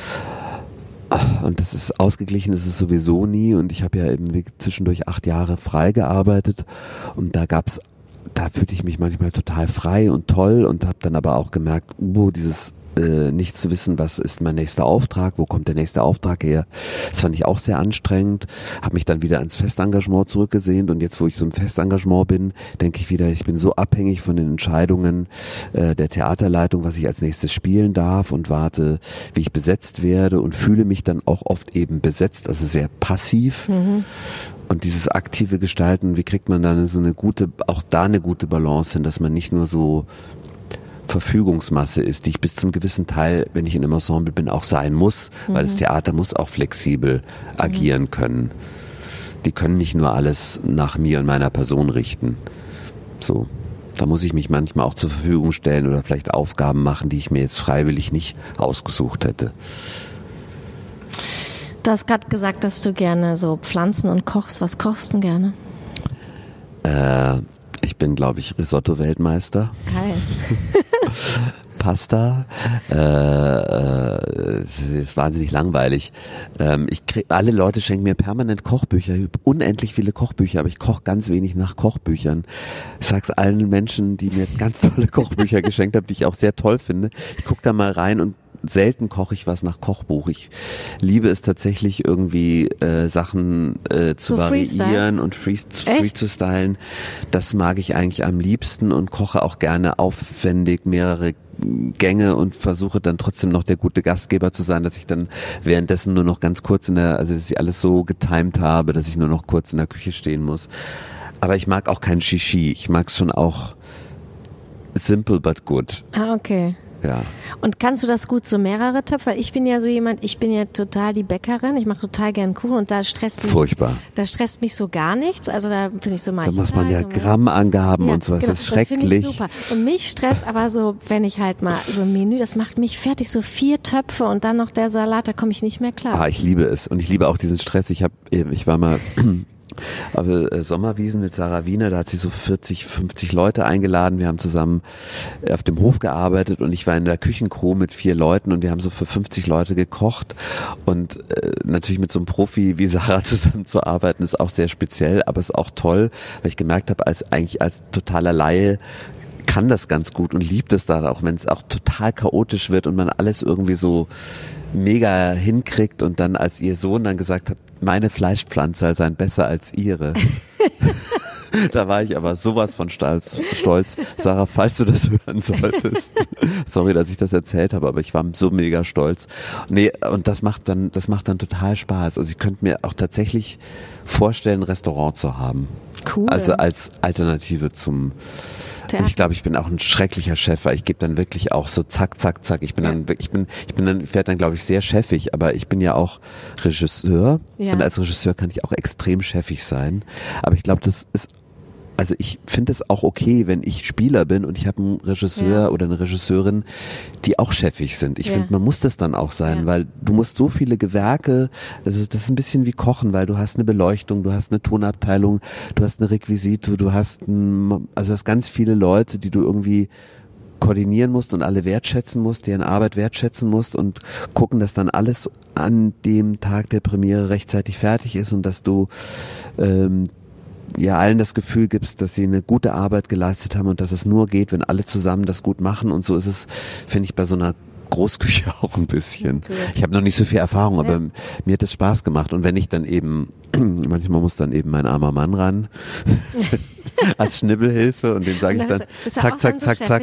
Und das ist ausgeglichen, das ist sowieso nie. Und ich habe ja eben zwischendurch acht Jahre frei gearbeitet und da gab's, da fühlte ich mich manchmal total frei und toll und habe dann aber auch gemerkt, uh, dieses äh, nicht zu wissen, was ist mein nächster Auftrag, wo kommt der nächste Auftrag her. Das fand ich auch sehr anstrengend, habe mich dann wieder ans Festengagement zurückgesehnt und jetzt, wo ich so im Festengagement bin, denke ich wieder, ich bin so abhängig von den Entscheidungen äh, der Theaterleitung, was ich als nächstes spielen darf und warte, wie ich besetzt werde und fühle mich dann auch oft eben besetzt, also sehr passiv. Mhm. Und dieses aktive Gestalten, wie kriegt man dann so eine gute, auch da eine gute Balance hin, dass man nicht nur so Verfügungsmasse ist, die ich bis zum gewissen Teil, wenn ich in einem Ensemble bin, auch sein muss, mhm. weil das mhm. Theater muss auch flexibel agieren mhm. können. Die können nicht nur alles nach mir und meiner Person richten. So. Da muss ich mich manchmal auch zur Verfügung stellen oder vielleicht Aufgaben machen, die ich mir jetzt freiwillig nicht ausgesucht hätte. Du hast gerade gesagt, dass du gerne so Pflanzen und kochst. Was kochst du gerne? Äh, ich bin, glaube ich, Risotto-Weltmeister. Geil. Pasta. Äh, äh, ist wahnsinnig langweilig. Ähm, ich krieg, alle Leute schenken mir permanent Kochbücher, unendlich viele Kochbücher, aber ich koche ganz wenig nach Kochbüchern. Ich sag's allen Menschen, die mir ganz tolle Kochbücher geschenkt haben, die ich auch sehr toll finde. Ich guck da mal rein und selten koche ich was nach Kochbuch. Ich liebe es tatsächlich irgendwie äh, Sachen äh, zu so variieren Freestyle? und free, free zu stylen. Das mag ich eigentlich am liebsten und koche auch gerne aufwendig mehrere Gänge und versuche dann trotzdem noch der gute Gastgeber zu sein, dass ich dann währenddessen nur noch ganz kurz in der, also dass ich alles so getimed habe, dass ich nur noch kurz in der Küche stehen muss. Aber ich mag auch kein Shishi. Ich mag es schon auch simple but good. Ah, okay. Ja. Und kannst du das gut so mehrere Töpfe? Weil ich bin ja so jemand, ich bin ja total die Bäckerin, ich mache total gern Kuchen und da stresst mich. Furchtbar. Da stresst mich so gar nichts. Also da finde ich so Da manche muss man ja Grammangaben Ja, und sowas. genau, das ist Das schrecklich. super. Und mich stresst aber so, wenn ich halt mal so ein Menü, das macht mich fertig, so vier Töpfe und dann noch der Salat, da komme ich nicht mehr klar. Ah, ich liebe es und ich liebe auch diesen Stress. Ich habe, ich war mal auf äh, Sommerwiesen mit Sarah Wiener, da hat sie so 40, 50 Leute eingeladen. Wir haben zusammen auf dem Hof gearbeitet und ich war in der Küchencrew mit vier Leuten und wir haben so für 50 Leute gekocht und äh, natürlich mit so einem Profi wie Sarah zusammenzuarbeiten ist auch sehr speziell, aber ist auch toll, weil ich gemerkt habe, als eigentlich als totaler Laie kann das ganz gut und liebt es da auch, wenn es auch total chaotisch wird und man alles irgendwie so mega hinkriegt und dann als ihr Sohn dann gesagt hat, meine Fleischpflanzer seien besser als ihre. da war ich aber sowas von stolz, stolz. Sarah, falls du das hören solltest. Sorry, dass ich das erzählt habe, aber ich war so mega stolz. Nee, und das macht dann, das macht dann total Spaß. Also ich könnte mir auch tatsächlich vorstellen, ein Restaurant zu haben. Cool. Also als Alternative zum Theater. ich glaube, ich bin auch ein schrecklicher Chef, weil ich gebe dann wirklich auch so zack, zack, zack. Ich bin Ja. dann, ich bin, ich bin dann, ich werde dann, glaube ich, sehr chefig, aber ich bin ja auch Regisseur Ja. und als Regisseur kann ich auch extrem chefig sein. Aber ich glaube, das ist also ich finde es auch okay, wenn ich Spieler bin und ich habe einen Regisseur Ja. oder eine Regisseurin, die auch chefig sind. Ich Ja. finde, man muss das dann auch sein, Ja. weil du musst so viele Gewerke, also das ist ein bisschen wie Kochen, weil du hast eine Beleuchtung, du hast eine Tonabteilung, du hast eine Requisite, du hast ein, also du hast ganz viele Leute, die du irgendwie koordinieren musst und alle wertschätzen musst, deren Arbeit wertschätzen musst und gucken, dass dann alles an dem Tag der Premiere rechtzeitig fertig ist und dass du ähm, ja allen das Gefühl gibst, dass sie eine gute Arbeit geleistet haben und dass es nur geht, wenn alle zusammen das gut machen und so ist es, finde ich, bei so einer Großküche auch ein bisschen. Ich habe noch nicht so viel Erfahrung, aber Ja. mir hat es Spaß gemacht und wenn ich dann eben manchmal muss dann eben mein armer Mann ran als Schnibbelhilfe und dem sage ich dann zack zack zack zack.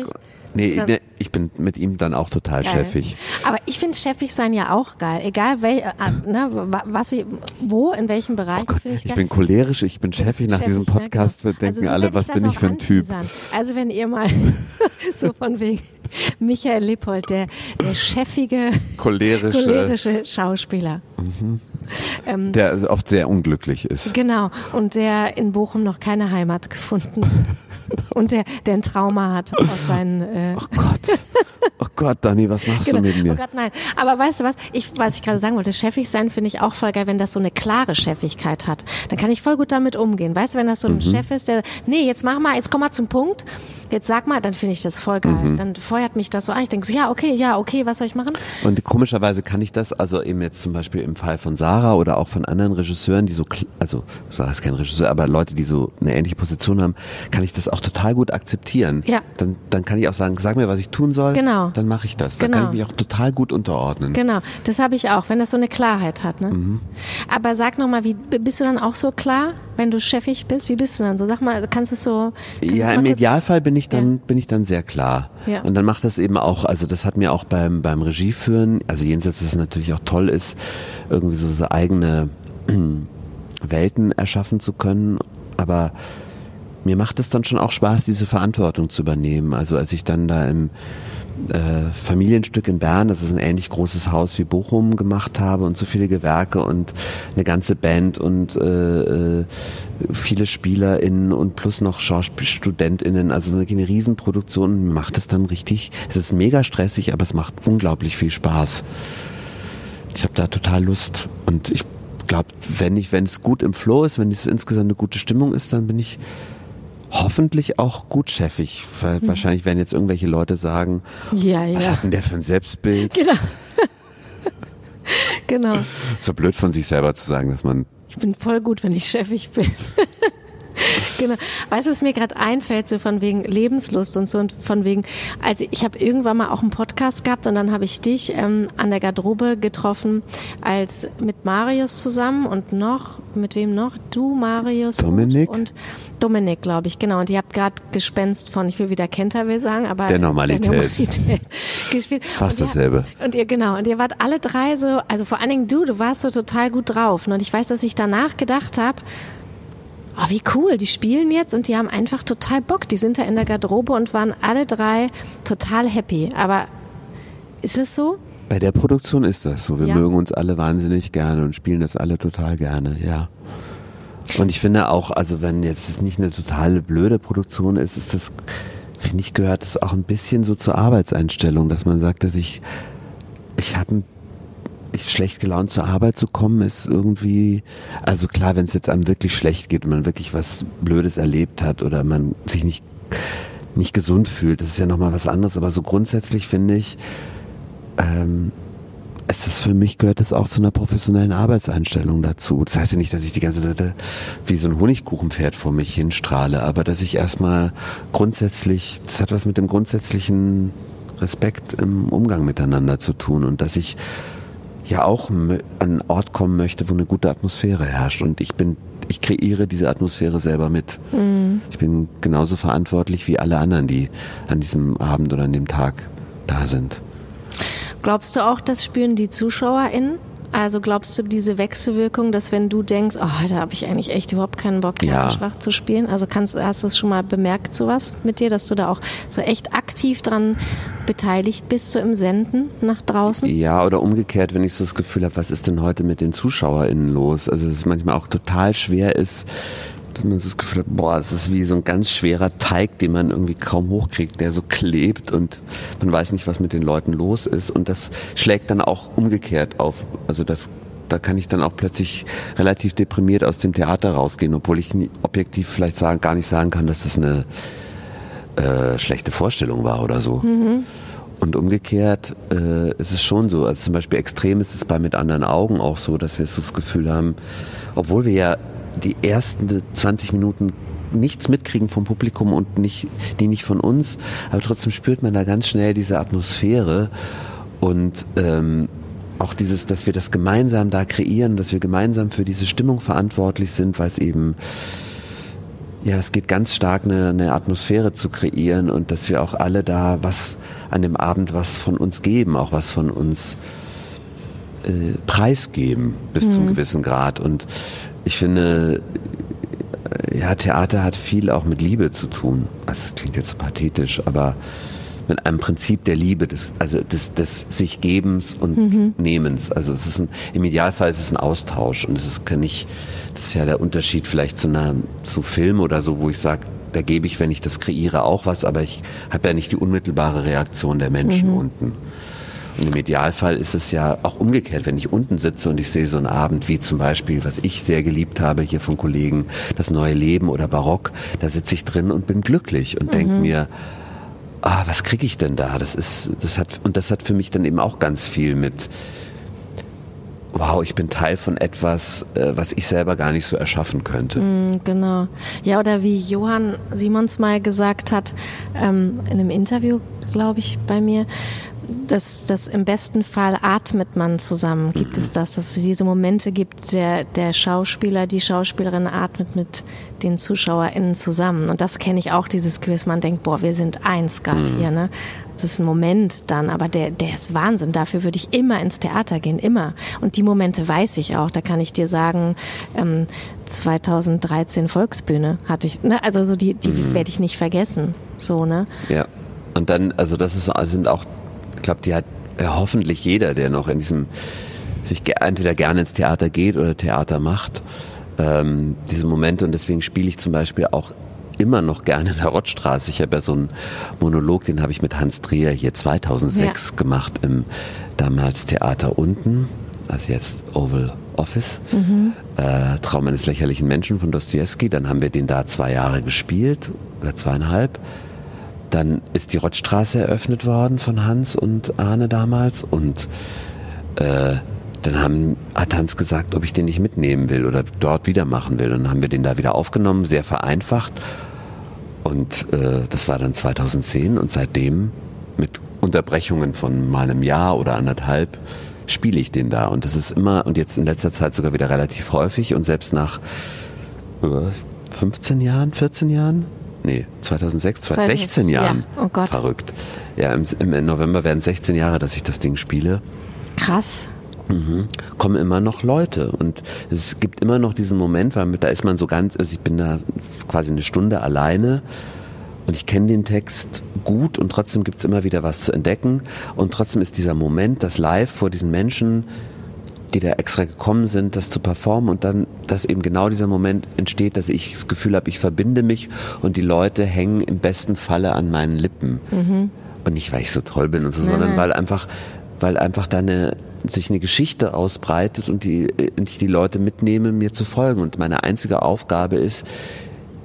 Nee, nee, ich bin mit ihm dann auch total Geil. chefig. Aber ich finde chefig sein ja auch geil. Egal wel, äh, ne, wa- was ich, wo, in welchem Bereich, Oh Gott, ich ich bin cholerisch, ich bin chefig. Nach Chefig, diesem ne, Podcast genau. denken Also so alle, was bin ich für ein Typ? Also wenn ihr mal so von wegen Michael Lippold, der, der chefige, Cholerische, cholerische Schauspieler. Ähm, der oft sehr unglücklich ist. Genau, und der in Bochum noch keine Heimat gefunden hat. Und der, der ein Trauma hat aus seinen äh, Oh Gott. Oh Gott, Dani, was machst du mit Oh mir? Gott, nein. Aber weißt du was? Ich, was ich gerade sagen wollte, chefig sein finde ich auch voll geil, wenn das so eine klare Chefigkeit hat. Dann kann ich voll gut damit umgehen. Weißt du, wenn das so ein Mhm. Chef ist, der, nee, jetzt mach mal, jetzt komm mal zum Punkt. Jetzt sag mal, dann finde ich das voll geil. Mhm. Dann feuert mich das so an. Ich denke so, ja, okay, ja, okay, was soll ich machen? Und komischerweise kann ich das, also eben jetzt zum Beispiel im Fall von Sarah oder auch von anderen Regisseuren, die so, also Sarah ist kein Regisseur, aber Leute, die so eine ähnliche Position haben, kann ich das auch total gut akzeptieren. Ja. Dann, dann kann ich auch sagen, sag mir, was ich tun soll. Genau. Dann mache ich das. Dann Genau. kann ich mich auch total gut unterordnen. Genau, das habe ich auch, wenn das so eine Klarheit hat. Ne? Mhm. Aber sag noch mal, wie bist du dann auch so klar, wenn du chefig bist? Wie bist du dann so? Sag mal, kannst du es so? Ja, im Idealfall bin ich dann Ja. bin ich dann sehr klar. Ja. Und dann macht das eben auch, also das hat mir auch beim beim Regieführen, also jenseits, dass es natürlich auch toll ist, irgendwie so, so eigene Welten erschaffen zu können, aber mir macht es dann schon auch Spaß, diese Verantwortung zu übernehmen. Also als ich dann da im äh, Familienstück in Bern, das ist ein ähnlich großes Haus wie Bochum gemacht habe und so viele Gewerke und eine ganze Band und äh, äh, viele SpielerInnen und plus noch SchauspielstudentInnen, also wirklich eine Riesenproduktion, macht es dann richtig, es ist mega stressig, aber es macht unglaublich viel Spaß. Ich habe da total Lust und ich glaube, wenn ich, wenn es gut im Flow ist, wenn es insgesamt eine gute Stimmung ist, dann bin ich hoffentlich auch gut chefig. Weil Wahrscheinlich werden jetzt irgendwelche Leute sagen, Ja, was ja. hat denn der für ein Selbstbild? Genau. genau. So blöd von sich selber zu sagen, dass man Ich bin voll gut, wenn ich chefig bin. genau. Weißt du, was mir gerade einfällt, so von wegen Lebenslust und so und von wegen, also ich habe irgendwann mal auch einen Podcast gehabt und dann habe ich dich ähm, an der Garderobe getroffen, als mit Marius zusammen und noch, mit wem noch? Du, Marius Dominik? und, und Dominik, glaube ich, genau. Und ihr habt gerade Gespenst von, ich will wieder Canterville sagen, aber Der Normalität. Der Normalität gespielt. Fast Und ihr- dasselbe. und ihr, genau, und ihr wart alle drei so, also vor allen Dingen du, du warst so total gut drauf. ne? Und ich weiß, dass ich danach gedacht habe, oh, wie cool, die spielen jetzt und die haben einfach total Bock. Die sind da in der Garderobe und waren alle drei total happy. Aber Ist es so? Bei der Produktion ist das so. Wir Ja. mögen uns alle wahnsinnig gerne und spielen das alle total gerne, ja. Und ich finde auch, also wenn jetzt es nicht eine totale blöde Produktion ist, ist das, finde ich, gehört das auch ein bisschen so zur Arbeitseinstellung, dass man sagt, dass ich, ich habe schlecht gelaunt zur Arbeit zu kommen, ist irgendwie, also klar, wenn es jetzt einem wirklich schlecht geht und man wirklich was Blödes erlebt hat oder man sich nicht, nicht gesund fühlt, das ist ja nochmal was anderes, aber so grundsätzlich finde ich, ähm, es ist für mich gehört es auch zu einer professionellen Arbeitseinstellung dazu. Das heißt ja nicht, dass ich die ganze Zeit äh, wie so ein Honigkuchenpferd vor mich hinstrahle, aber dass ich erstmal grundsätzlich, das hat was mit dem grundsätzlichen Respekt im Umgang miteinander zu tun und dass ich ja auch an einen Ort kommen möchte, wo eine gute Atmosphäre herrscht und ich bin ich kreiere diese Atmosphäre selber mit. Ich bin genauso verantwortlich wie alle anderen, die an diesem Abend oder an dem Tag da sind. Glaubst du auch, das spüren die ZuschauerInnen? Also glaubst du diese Wechselwirkung, dass wenn du denkst, oh, heute habe ich eigentlich echt überhaupt keinen Bock, Ja. Kartenschlag zu spielen? Also kannst, hast du es schon mal bemerkt, sowas mit dir, dass du da auch so echt aktiv dran beteiligt bist, so im Senden nach draußen? Ja, oder umgekehrt, wenn ich so das Gefühl habe, was ist denn heute mit den ZuschauerInnen los? Also, dass es manchmal auch total schwer ist, man so das Gefühl hat, boah, es ist wie so ein ganz schwerer Teig, den man irgendwie kaum hochkriegt, der so klebt und man weiß nicht, was mit den Leuten los ist. Und das schlägt dann auch umgekehrt auf. Also das da kann ich dann auch plötzlich relativ deprimiert aus dem Theater rausgehen, obwohl ich objektiv vielleicht sagen, gar nicht sagen kann, dass das eine äh, schlechte Vorstellung war oder so. Und umgekehrt äh, ist es schon so, also zum Beispiel extrem ist es bei mit anderen Augen auch so, dass wir so das Gefühl haben, obwohl wir ja die ersten 20 Minuten nichts mitkriegen vom Publikum und nicht, die nicht von uns, aber trotzdem spürt man da ganz schnell diese Atmosphäre und ähm, auch dieses, dass wir das gemeinsam da kreieren, dass wir gemeinsam für diese Stimmung verantwortlich sind, weil es eben ja, es geht ganz stark eine, eine Atmosphäre zu kreieren und dass wir auch alle da was an dem Abend was von uns geben, auch was von uns äh, preisgeben bis zum gewissen Grad. Und ich finde, äh, ja, Theater hat viel auch mit Liebe zu tun. Also das klingt jetzt so pathetisch, aber mit einem Prinzip der Liebe, des, also des, des sich Gebens und Nehmens. Also es ist ein, im Idealfall ist es ein Austausch und es ist kann nicht, das ist ja der Unterschied vielleicht zu einer zu Film oder so, wo ich sage, da gebe ich, wenn ich das kreiere, auch was, aber ich habe ja nicht die unmittelbare Reaktion der Menschen unten. Und im Idealfall ist es ja auch umgekehrt, wenn ich unten sitze und ich sehe so einen Abend wie zum Beispiel, was ich sehr geliebt habe hier von Kollegen, das neue Leben oder Barock, da sitze ich drin und bin glücklich und denke mir, ah, was kriege ich denn da? Das ist, das hat, und das hat für mich dann eben auch ganz viel mit, wow, ich bin Teil von etwas, äh, was ich selber gar nicht so erschaffen könnte. Mm, Genau. Ja, oder wie Johann Simons mal gesagt hat, ähm, in einem Interview, glaube ich, bei mir, dass, dass im besten Fall atmet man zusammen. Gibt es das, dass es diese Momente gibt, der, der Schauspieler, die Schauspielerin atmet mit den ZuschauerInnen zusammen. Und das kenne ich auch, dieses Gefühl, man denkt, boah, wir sind eins gerade hier, ne? Das ist ein Moment dann, aber der, der ist Wahnsinn. Dafür würde ich immer ins Theater gehen, immer. Und die Momente weiß ich auch. Da kann ich dir sagen, ähm, 2013 Volksbühne hatte ich, ne? Also so die, die werde ich nicht vergessen. So, ne? Ja. Und dann, also das ist, sind auch, ich glaube, die hat ja, hoffentlich jeder, der noch in diesem, sich entweder gerne ins Theater geht oder Theater macht, ähm, diese Momente und deswegen spiele ich zum Beispiel auch immer noch gerne in der Rottstraße. Ich habe ja so einen Monolog, den habe ich mit Hans Dreher hier 2006 gemacht im damals Theater unten, also jetzt Oval Office, äh, Traum eines lächerlichen Menschen von Dostoevsky. Dann haben wir den da zwei Jahre gespielt oder zweieinhalb. Dann ist die Rottstraße eröffnet worden von Hans und Arne damals und äh, dann haben, hat Hans gesagt, ob ich den nicht mitnehmen will oder dort wieder machen will. Und dann haben wir den da wieder aufgenommen, sehr vereinfacht. Und äh, das war dann 2010 und seitdem mit Unterbrechungen von mal einem Jahr oder anderthalb spiele ich den da. Und das ist immer, und jetzt in letzter Zeit sogar wieder relativ häufig und selbst nach äh, 15 Jahren, 14 Jahren? Nee, 2006, 2016 Ja, Jahren. oh Gott. Verrückt. Ja, im, im November werden 16 Jahre, dass ich das Ding spiele Krass. Kommen immer noch Leute und es gibt immer noch diesen Moment, weil mit, da ist man so ganz, also ich bin da quasi eine Stunde alleine und ich kenne den Text gut und trotzdem gibt es immer wieder was zu entdecken und trotzdem ist dieser Moment, das Live vor diesen Menschen, die da extra gekommen sind, das zu performen und dann, dass eben genau dieser Moment entsteht, dass ich das Gefühl habe, ich verbinde mich und die Leute hängen im besten Falle an meinen Lippen. Mhm. Und nicht, weil ich so toll bin und so, nein, sondern nein. weil einfach, weil einfach da eine, sich eine Geschichte ausbreitet und die, und ich die Leute mitnehme, mir zu folgen. Und meine einzige Aufgabe ist,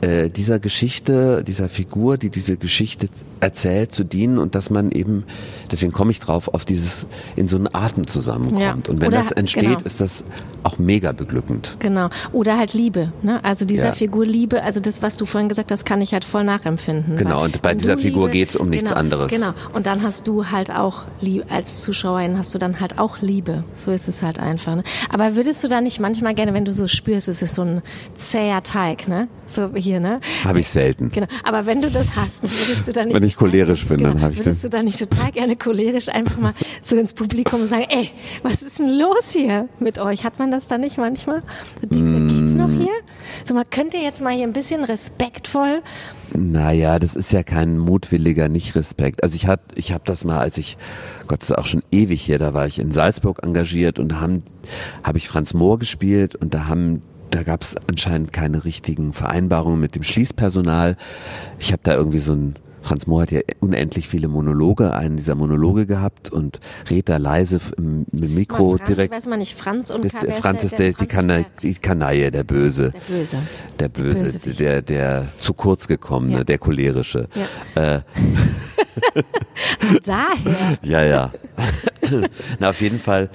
äh, dieser Geschichte, dieser Figur, die diese Geschichte erzählt, zu dienen und dass man eben, deswegen komme ich drauf, auf dieses in so einen Atem zusammenkommt. Ja. Und wenn Oder, das entsteht, genau. ist das auch mega beglückend. Genau. Oder halt Liebe. Ne? Also dieser ja. Figur Liebe, also das, was du vorhin gesagt hast, kann ich halt voll nachempfinden. Genau, und bei dieser Figur geht es um nichts genau, anderes. Genau. Und dann hast du halt auch, als Zuschauerin hast du dann halt auch Liebe. So ist es halt einfach. Ne? Aber würdest du da nicht manchmal gerne, wenn du so spürst, es ist so ein zäher Teig, ne? So hier, ne? Habe ich selten. Genau. Aber wenn du das hast, würdest du dann nicht. Wenn ich cholerisch bin, genau, dann habe ich Würdest du dann nicht total gerne cholerisch einfach mal so ins Publikum sagen, ey, was ist denn los hier mit euch? Hat man das da nicht manchmal? So, mm. Geht's noch hier? So, man könnte jetzt mal hier ein bisschen respektvoll naja, das ist ja kein mutwilliger Nicht-Respekt. Also ich hab, ich hab das mal, als ich, Gott, das ist auch schon ewig hier, da war ich in Salzburg engagiert und da haben, habe ich Franz Mohr gespielt und da haben da gab es anscheinend keine richtigen Vereinbarungen mit dem Schließpersonal. Ich habe da irgendwie so ein Franz Mohr hat ja unendlich viele Monologe, einen dieser Monologe gehabt und redet da leise im, im Mikro Franz, direkt. weiß man nicht, Franz und das, Franz ist der, der, die, Kana die Kanaille, der Böse. Der Böse. Der Böse, der, der, der zu kurz gekommene, ja. der cholerische. Ja. Äh. Daher. Ja, ja. Na, auf jeden Fall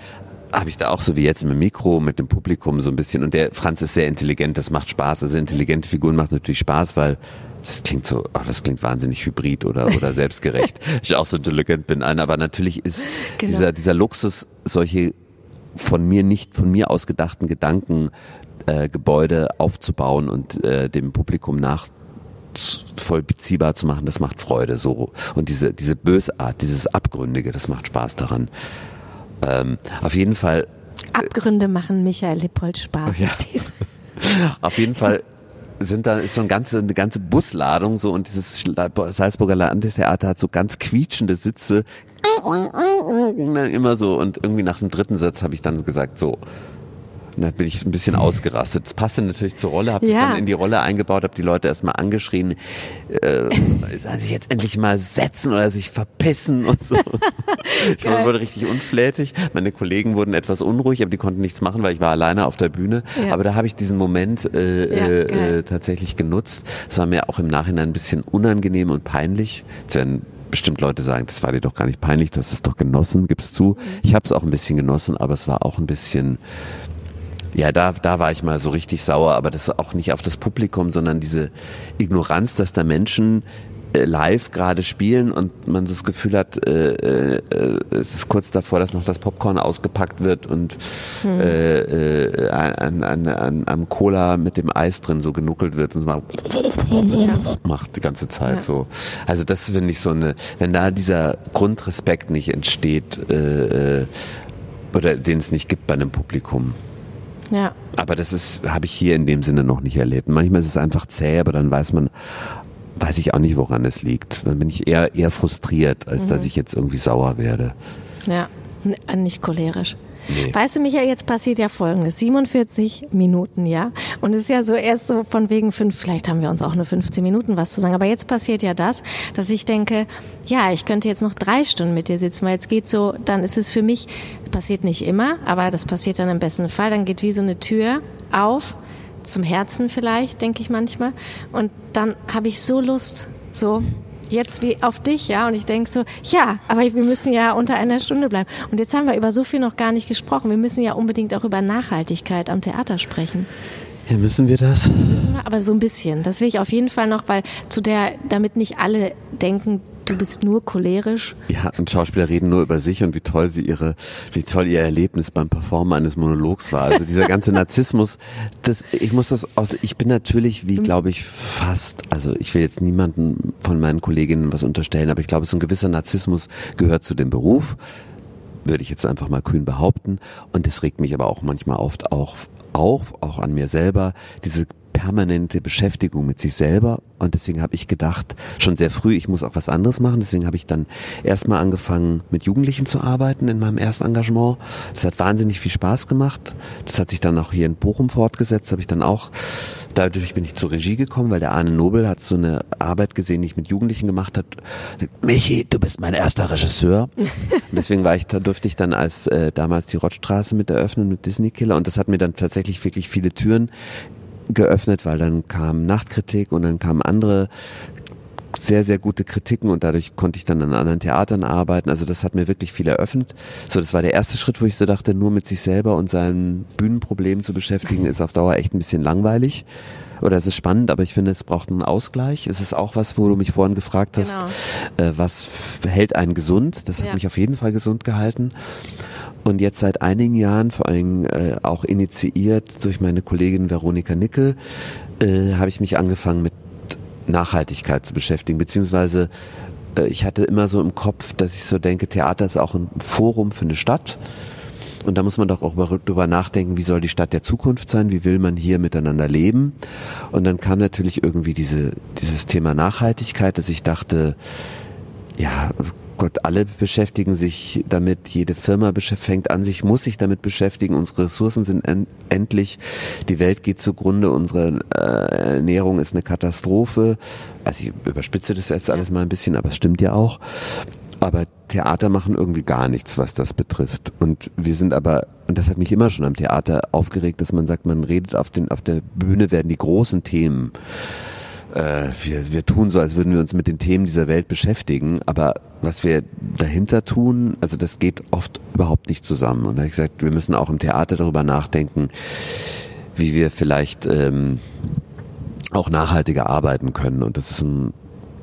habe ich da auch so wie jetzt mit dem Mikro, mit dem Publikum so ein bisschen. Und der Franz ist sehr intelligent, das macht Spaß. Also intelligente Figuren macht natürlich Spaß, weil das klingt so, oh, das klingt wahnsinnig hybrid oder, oder selbstgerecht. ich auch so intelligent bin. Nein, aber natürlich ist genau. dieser, dieser Luxus, solche von mir nicht, von mir ausgedachten Gedanken, äh, Gebäude aufzubauen und äh, dem Publikum nach voll beziehbar zu machen, das macht Freude so und diese diese Bösart, dieses Abgründige, das macht Spaß daran. Ähm, auf jeden Fall. Äh, Abgründe machen Michael Lippold Spaß. Ja. auf jeden Fall sind da ist so eine ganze eine ganze Busladung so und dieses Salzburger Landestheater hat so ganz quietschende Sitze immer so und irgendwie nach dem dritten Satz habe ich dann gesagt so und dann bin ich ein bisschen ausgerastet. Das passte natürlich zur Rolle, habe ja. dann in die Rolle eingebaut, habe die Leute erstmal angeschrien, äh, sich jetzt endlich mal setzen oder sich verpissen und so. ich Geil. wurde richtig unflätig. Meine Kollegen wurden etwas unruhig, aber die konnten nichts machen, weil ich war alleine auf der Bühne. Ja. Aber da habe ich diesen Moment äh, ja, äh, tatsächlich genutzt. Es war mir auch im Nachhinein ein bisschen unangenehm und peinlich. Denn bestimmt Leute sagen, das war dir doch gar nicht peinlich, du hast es doch genossen, gib's zu. Mhm. Ich habe es auch ein bisschen genossen, aber es war auch ein bisschen ja, da, da war ich mal so richtig sauer, aber das auch nicht auf das Publikum, sondern diese Ignoranz, dass da Menschen äh, live gerade spielen und man das Gefühl hat, äh, äh, es ist kurz davor, dass noch das Popcorn ausgepackt wird und hm. äh, äh, an, an, an, am Cola mit dem Eis drin so genuckelt wird und so macht, macht die ganze Zeit ja. so. Also das finde ich so eine, wenn da dieser Grundrespekt nicht entsteht äh, äh oder den es nicht gibt bei einem Publikum, ja. Aber das ist, habe ich hier in dem Sinne noch nicht erlebt. Manchmal ist es einfach zäh, aber dann weiß man, weiß ich auch nicht, woran es liegt. Dann bin ich eher, eher frustriert, als mhm. dass ich jetzt irgendwie sauer werde. Ja, nicht cholerisch. Nee. Weißt du, Michael, jetzt passiert ja folgendes. 47 Minuten, ja. Und es ist ja so erst so von wegen fünf, vielleicht haben wir uns auch nur 15 Minuten was zu sagen. Aber jetzt passiert ja das, dass ich denke, ja, ich könnte jetzt noch drei Stunden mit dir sitzen, weil jetzt geht so, dann ist es für mich, passiert nicht immer, aber das passiert dann im besten Fall. Dann geht wie so eine Tür auf, zum Herzen vielleicht, denke ich manchmal. Und dann habe ich so Lust, so jetzt wie auf dich, ja. Und ich denke so, ja, aber wir müssen ja unter einer Stunde bleiben. Und jetzt haben wir über so viel noch gar nicht gesprochen. Wir müssen ja unbedingt auch über Nachhaltigkeit am Theater sprechen. Ja, müssen wir das? Müssen wir, aber so ein bisschen. Das will ich auf jeden Fall noch, weil zu der, damit nicht alle denken, du bist nur cholerisch. Ja, und Schauspieler reden nur über sich und wie toll sie ihre, wie toll ihr Erlebnis beim Performen eines Monologs war. Also dieser ganze Narzissmus, das, ich muss das aus, ich bin natürlich, wie glaube ich, fast, also ich will jetzt niemanden von meinen Kolleginnen was unterstellen, aber ich glaube, so ein gewisser Narzissmus gehört zu dem Beruf würde ich jetzt einfach mal kühn behaupten. Und es regt mich aber auch manchmal oft auch auf, auch an mir selber, diese permanente Beschäftigung mit sich selber und deswegen habe ich gedacht, schon sehr früh, ich muss auch was anderes machen. Deswegen habe ich dann erstmal angefangen, mit Jugendlichen zu arbeiten in meinem ersten Engagement. Das hat wahnsinnig viel Spaß gemacht. Das hat sich dann auch hier in Bochum fortgesetzt, habe ich dann auch dadurch bin ich zur Regie gekommen, weil der Arne Nobel hat so eine Arbeit gesehen, die ich mit Jugendlichen gemacht hat. Michi, du bist mein erster Regisseur. und deswegen war ich, da durfte ich dann als äh, damals die Rottstraße mit eröffnen mit Disney Killer und das hat mir dann tatsächlich wirklich viele Türen geöffnet, weil dann kam Nachtkritik und dann kamen andere sehr, sehr gute Kritiken und dadurch konnte ich dann an anderen Theatern arbeiten. Also das hat mir wirklich viel eröffnet. So, das war der erste Schritt, wo ich so dachte, nur mit sich selber und seinen Bühnenproblemen zu beschäftigen, ist auf Dauer echt ein bisschen langweilig. Oder es ist spannend, aber ich finde, es braucht einen Ausgleich. Es ist auch was, wo du mich vorhin gefragt hast, genau. äh, was hält einen gesund? Das hat ja. mich auf jeden Fall gesund gehalten. Und jetzt seit einigen Jahren, vor allem äh, auch initiiert durch meine Kollegin Veronika Nickel, äh, habe ich mich angefangen mit Nachhaltigkeit zu beschäftigen, beziehungsweise äh, ich hatte immer so im Kopf, dass ich so denke, Theater ist auch ein Forum für eine Stadt. Und da muss man doch auch darüber nachdenken, wie soll die Stadt der Zukunft sein, wie will man hier miteinander leben. Und dann kam natürlich irgendwie diese, dieses Thema Nachhaltigkeit, dass ich dachte, ja, Gott, alle beschäftigen sich damit, jede Firma fängt an sich, muss sich damit beschäftigen, unsere Ressourcen sind en endlich, die Welt geht zugrunde, unsere äh, Ernährung ist eine Katastrophe. Also ich überspitze das jetzt alles mal ein bisschen, aber es stimmt ja auch. Aber Theater machen irgendwie gar nichts, was das betrifft. Und wir sind aber, und das hat mich immer schon am Theater aufgeregt, dass man sagt, man redet auf, den, auf der Bühne werden die großen Themen äh, wir, wir tun so, als würden wir uns mit den Themen dieser Welt beschäftigen, aber was wir dahinter tun, also das geht oft überhaupt nicht zusammen. Und da habe ich gesagt, wir müssen auch im Theater darüber nachdenken, wie wir vielleicht ähm, auch nachhaltiger arbeiten können. Und das ist ein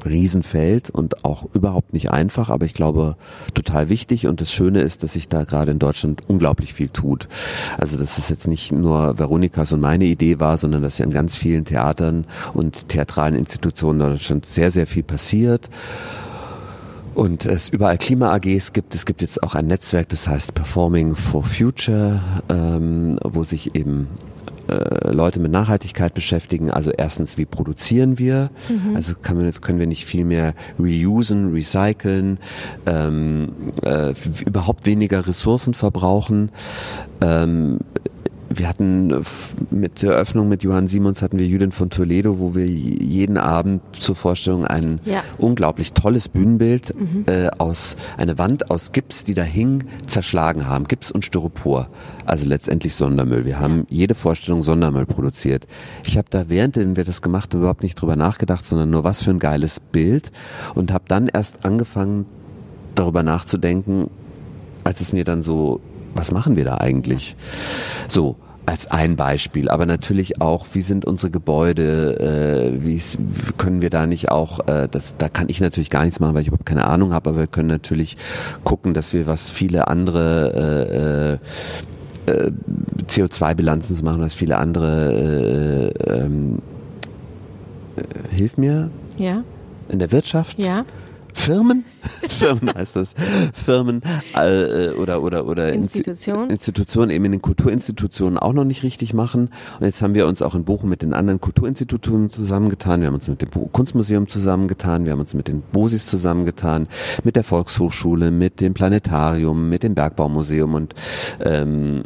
Riesenfeld und auch überhaupt nicht einfach, aber ich glaube total wichtig und das Schöne ist, dass sich da gerade in Deutschland unglaublich viel tut. Also dass es jetzt nicht nur Veronikas und meine Idee war, sondern dass ja in ganz vielen Theatern und theatralen Institutionen in Deutschland sehr, sehr viel passiert. Und es überall Klima-AGs gibt. Es gibt jetzt auch ein Netzwerk, das heißt Performing for Future, ähm, wo sich eben äh, Leute mit Nachhaltigkeit beschäftigen. Also erstens, wie produzieren wir? Mhm. Also kann können wir nicht viel mehr reusen, recyceln, ähm, äh, überhaupt weniger Ressourcen verbrauchen. Ähm, wir hatten mit der Eröffnung mit Johann Simons hatten wir Judith von Toledo, wo wir jeden Abend zur Vorstellung ein ja. unglaublich tolles Bühnenbild mhm. äh, aus eine Wand aus Gips, die da hing, zerschlagen haben. Gips und Styropor. Also letztendlich Sondermüll. Wir haben jede Vorstellung Sondermüll produziert. Ich habe da während wir das gemacht haben überhaupt nicht drüber nachgedacht, sondern nur was für ein geiles Bild und habe dann erst angefangen darüber nachzudenken, als es mir dann so was machen wir da eigentlich? So, als ein Beispiel, aber natürlich auch, wie sind unsere Gebäude, äh, wie können wir da nicht auch, äh, das, da kann ich natürlich gar nichts machen, weil ich überhaupt keine Ahnung habe, aber wir können natürlich gucken, dass wir was viele andere äh, äh, CO2-Bilanzen zu machen, was viele andere äh, ähm, äh, hilf mir. Ja. In der Wirtschaft. Ja. Firmen, Firmen heißt das, Firmen äh, oder oder oder Institutionen, Institutionen eben in den Kulturinstitutionen auch noch nicht richtig machen. Und jetzt haben wir uns auch in Bochum mit den anderen Kulturinstitutionen zusammengetan. Wir haben uns mit dem Kunstmuseum zusammengetan, wir haben uns mit den Bosis zusammengetan, mit der Volkshochschule, mit dem Planetarium, mit dem Bergbaumuseum und ähm,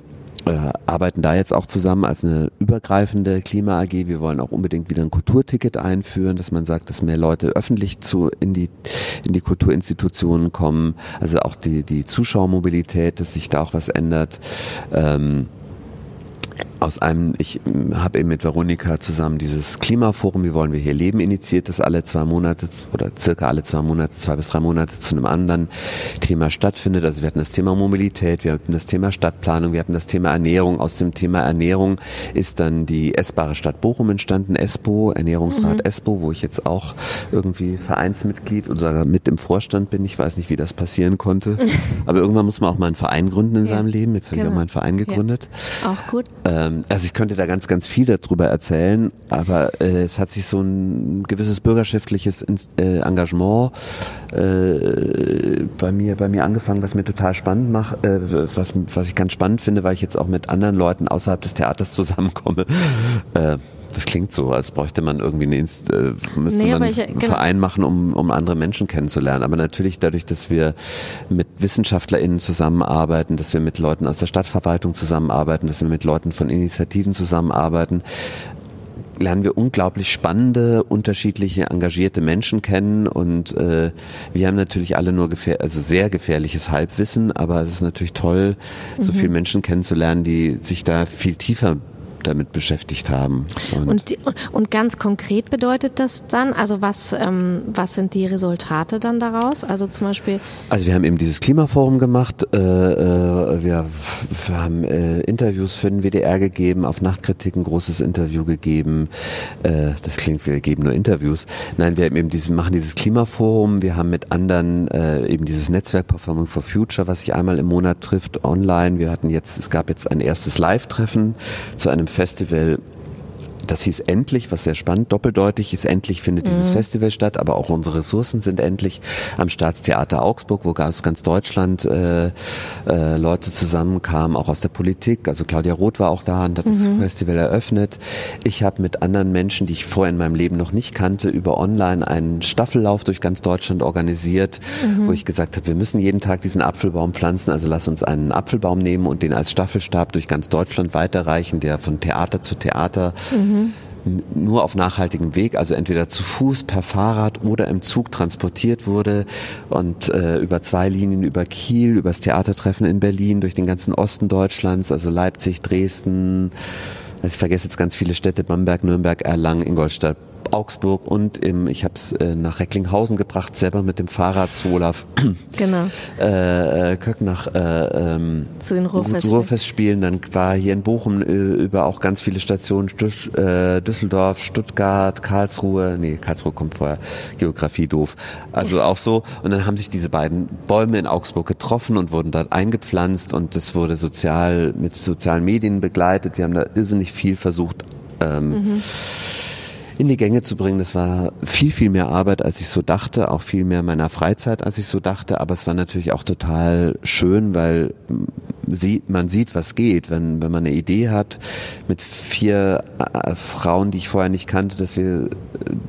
äh, arbeiten da jetzt auch zusammen als eine übergreifende Klima AG. Wir wollen auch unbedingt wieder ein Kulturticket einführen, dass man sagt, dass mehr Leute öffentlich zu in die in die Kulturinstitutionen kommen. Also auch die die Zuschauermobilität, dass sich da auch was ändert. Ähm, aus einem, ich habe eben mit Veronika zusammen dieses Klimaforum, wie wollen wir hier leben, initiiert, das alle zwei Monate oder circa alle zwei Monate, zwei bis drei Monate zu einem anderen Thema stattfindet. Also wir hatten das Thema Mobilität, wir hatten das Thema Stadtplanung, wir hatten das Thema Ernährung. Aus dem Thema Ernährung ist dann die essbare Stadt Bochum entstanden, ESPO, Ernährungsrat mhm. ESPO, wo ich jetzt auch irgendwie Vereinsmitglied oder mit im Vorstand bin. Ich weiß nicht, wie das passieren konnte. Aber irgendwann muss man auch mal einen Verein gründen in ja, seinem Leben. Jetzt habe genau. ich auch genau. mal einen Verein gegründet. Ja. Auch gut. Ähm, also ich könnte da ganz, ganz viel darüber erzählen, aber äh, es hat sich so ein gewisses bürgerschaftliches äh, Engagement äh, bei mir bei mir angefangen, was mir total spannend macht, äh, was, was ich ganz spannend finde, weil ich jetzt auch mit anderen Leuten außerhalb des Theaters zusammenkomme. Äh, das klingt so, als bräuchte man irgendwie eine Inst äh, müsste nee, man ich, einen genau. Verein machen, um, um andere Menschen kennenzulernen. Aber natürlich dadurch, dass wir mit WissenschaftlerInnen zusammenarbeiten, dass wir mit Leuten aus der Stadtverwaltung zusammenarbeiten, dass wir mit Leuten von Initiativen zusammenarbeiten, lernen wir unglaublich spannende, unterschiedliche, engagierte Menschen kennen und äh, wir haben natürlich alle nur gefähr also sehr gefährliches Halbwissen, aber es ist natürlich toll, so mhm. viele Menschen kennenzulernen, die sich da viel tiefer damit beschäftigt haben. Und, und, und, ganz konkret bedeutet das dann, also was, ähm, was sind die Resultate dann daraus? Also zum Beispiel. Also wir haben eben dieses Klimaforum gemacht, äh, äh, wir, wir haben äh, Interviews für den WDR gegeben, auf Nachtkritik ein großes Interview gegeben. Äh, das klingt, wir geben nur Interviews. Nein, wir haben eben diesen, machen dieses Klimaforum, wir haben mit anderen äh, eben dieses Netzwerk Performing for Future, was sich einmal im Monat trifft, online. Wir hatten jetzt, es gab jetzt ein erstes Live-Treffen zu einem Festival das hieß endlich, was sehr spannend, doppeldeutig ist endlich findet mhm. dieses Festival statt, aber auch unsere Ressourcen sind endlich am Staatstheater Augsburg, wo aus ganz Deutschland äh, äh, Leute zusammenkamen, auch aus der Politik. Also Claudia Roth war auch da und hat mhm. das Festival eröffnet. Ich habe mit anderen Menschen, die ich vorher in meinem Leben noch nicht kannte, über online einen Staffellauf durch ganz Deutschland organisiert, mhm. wo ich gesagt habe, wir müssen jeden Tag diesen Apfelbaum pflanzen, also lass uns einen Apfelbaum nehmen und den als Staffelstab durch ganz Deutschland weiterreichen, der von Theater zu Theater mhm nur auf nachhaltigem Weg, also entweder zu Fuß, per Fahrrad oder im Zug transportiert wurde und äh, über zwei Linien über Kiel, übers Theatertreffen in Berlin, durch den ganzen Osten Deutschlands, also Leipzig, Dresden, also ich vergesse jetzt ganz viele Städte, Bamberg, Nürnberg, Erlangen, Ingolstadt, Augsburg und im, ich habe es äh, nach Recklinghausen gebracht, selber mit dem Fahrrad zu Olaf genau. äh, äh, Köck nach äh, ähm, zu den Ruhrfestspielen. Dann war hier in Bochum äh, über auch ganz viele Stationen, Stüsch, äh, Düsseldorf, Stuttgart, Karlsruhe, nee, Karlsruhe kommt vorher, Geografie doof. Also auch so. Und dann haben sich diese beiden Bäume in Augsburg getroffen und wurden dort eingepflanzt und das wurde sozial mit sozialen Medien begleitet. Wir haben da irrsinnig viel versucht. Ähm, mhm in die Gänge zu bringen. Das war viel, viel mehr Arbeit, als ich so dachte, auch viel mehr meiner Freizeit, als ich so dachte. Aber es war natürlich auch total schön, weil sieht, man sieht, was geht, wenn, wenn man eine Idee hat mit vier äh, Frauen, die ich vorher nicht kannte, dass wir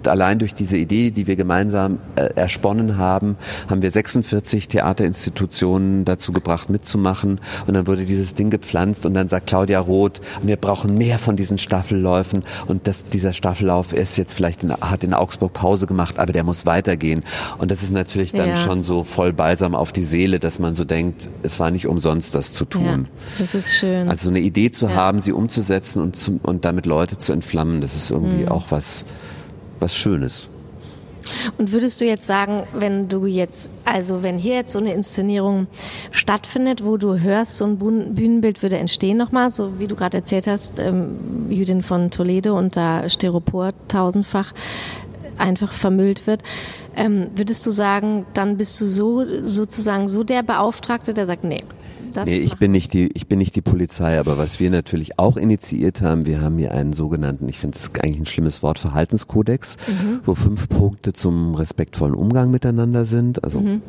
allein durch diese Idee, die wir gemeinsam äh, ersponnen haben, haben wir 46 Theaterinstitutionen dazu gebracht, mitzumachen. Und dann wurde dieses Ding gepflanzt und dann sagt Claudia Roth, wir brauchen mehr von diesen Staffelläufen und das, dieser Staffellauf ist jetzt vielleicht in, hat in Augsburg Pause gemacht, aber der muss weitergehen. Und das ist natürlich dann ja. schon so voll balsam auf die Seele, dass man so denkt, es war nicht umsonst, das zu tun. Ja, das ist schön. Also eine Idee zu ja. haben, sie umzusetzen und, zu, und damit Leute zu entflammen, das ist irgendwie mhm. auch was, was Schönes. Und würdest du jetzt sagen, wenn du jetzt, also wenn hier jetzt so eine Inszenierung stattfindet, wo du hörst, so ein Bühnenbild würde entstehen nochmal, so wie du gerade erzählt hast, ähm, Judin von Toledo und da Styropor tausendfach einfach vermüllt wird, ähm, würdest du sagen, dann bist du so sozusagen so der Beauftragte, der sagt, nee, das nee, ich bin nicht die, ich bin nicht die Polizei, aber was wir natürlich auch initiiert haben, wir haben hier einen sogenannten, ich finde das eigentlich ein schlimmes Wort, Verhaltenskodex, mhm. wo fünf Punkte zum respektvollen Umgang miteinander sind. Also mhm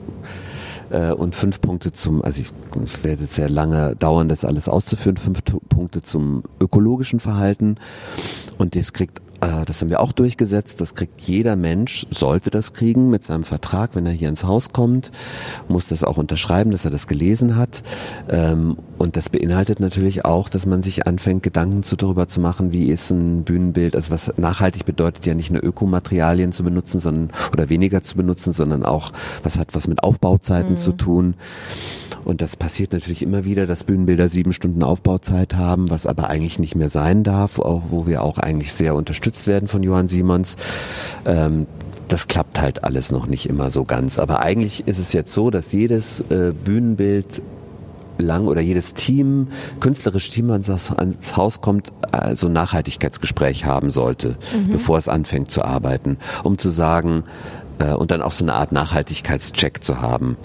äh, und fünf Punkte zum, also ich, es werde sehr lange dauern, das alles auszuführen, fünf Punkte zum ökologischen Verhalten und das kriegt das haben wir auch durchgesetzt. Das kriegt jeder Mensch, sollte das kriegen mit seinem Vertrag, wenn er hier ins Haus kommt, muss das auch unterschreiben, dass er das gelesen hat. Ähm, und das beinhaltet natürlich auch, dass man sich anfängt, Gedanken zu darüber zu machen, wie ist ein Bühnenbild, also was nachhaltig bedeutet ja nicht nur Ökomaterialien zu benutzen, sondern oder weniger zu benutzen, sondern auch, was hat was mit Aufbauzeiten mhm. zu tun. Und das passiert natürlich immer wieder, dass Bühnenbilder sieben Stunden Aufbauzeit haben, was aber eigentlich nicht mehr sein darf, auch wo wir auch eigentlich sehr unterstützt werden von Johann Simons. Ähm, das klappt halt alles noch nicht immer so ganz. Aber eigentlich ist es jetzt so, dass jedes äh, Bühnenbild lang oder jedes Team, künstlerische Team, wenn es ans Haus kommt, also ein Nachhaltigkeitsgespräch haben sollte, mhm. bevor es anfängt zu arbeiten, um zu sagen, äh, und dann auch so eine Art Nachhaltigkeitscheck zu haben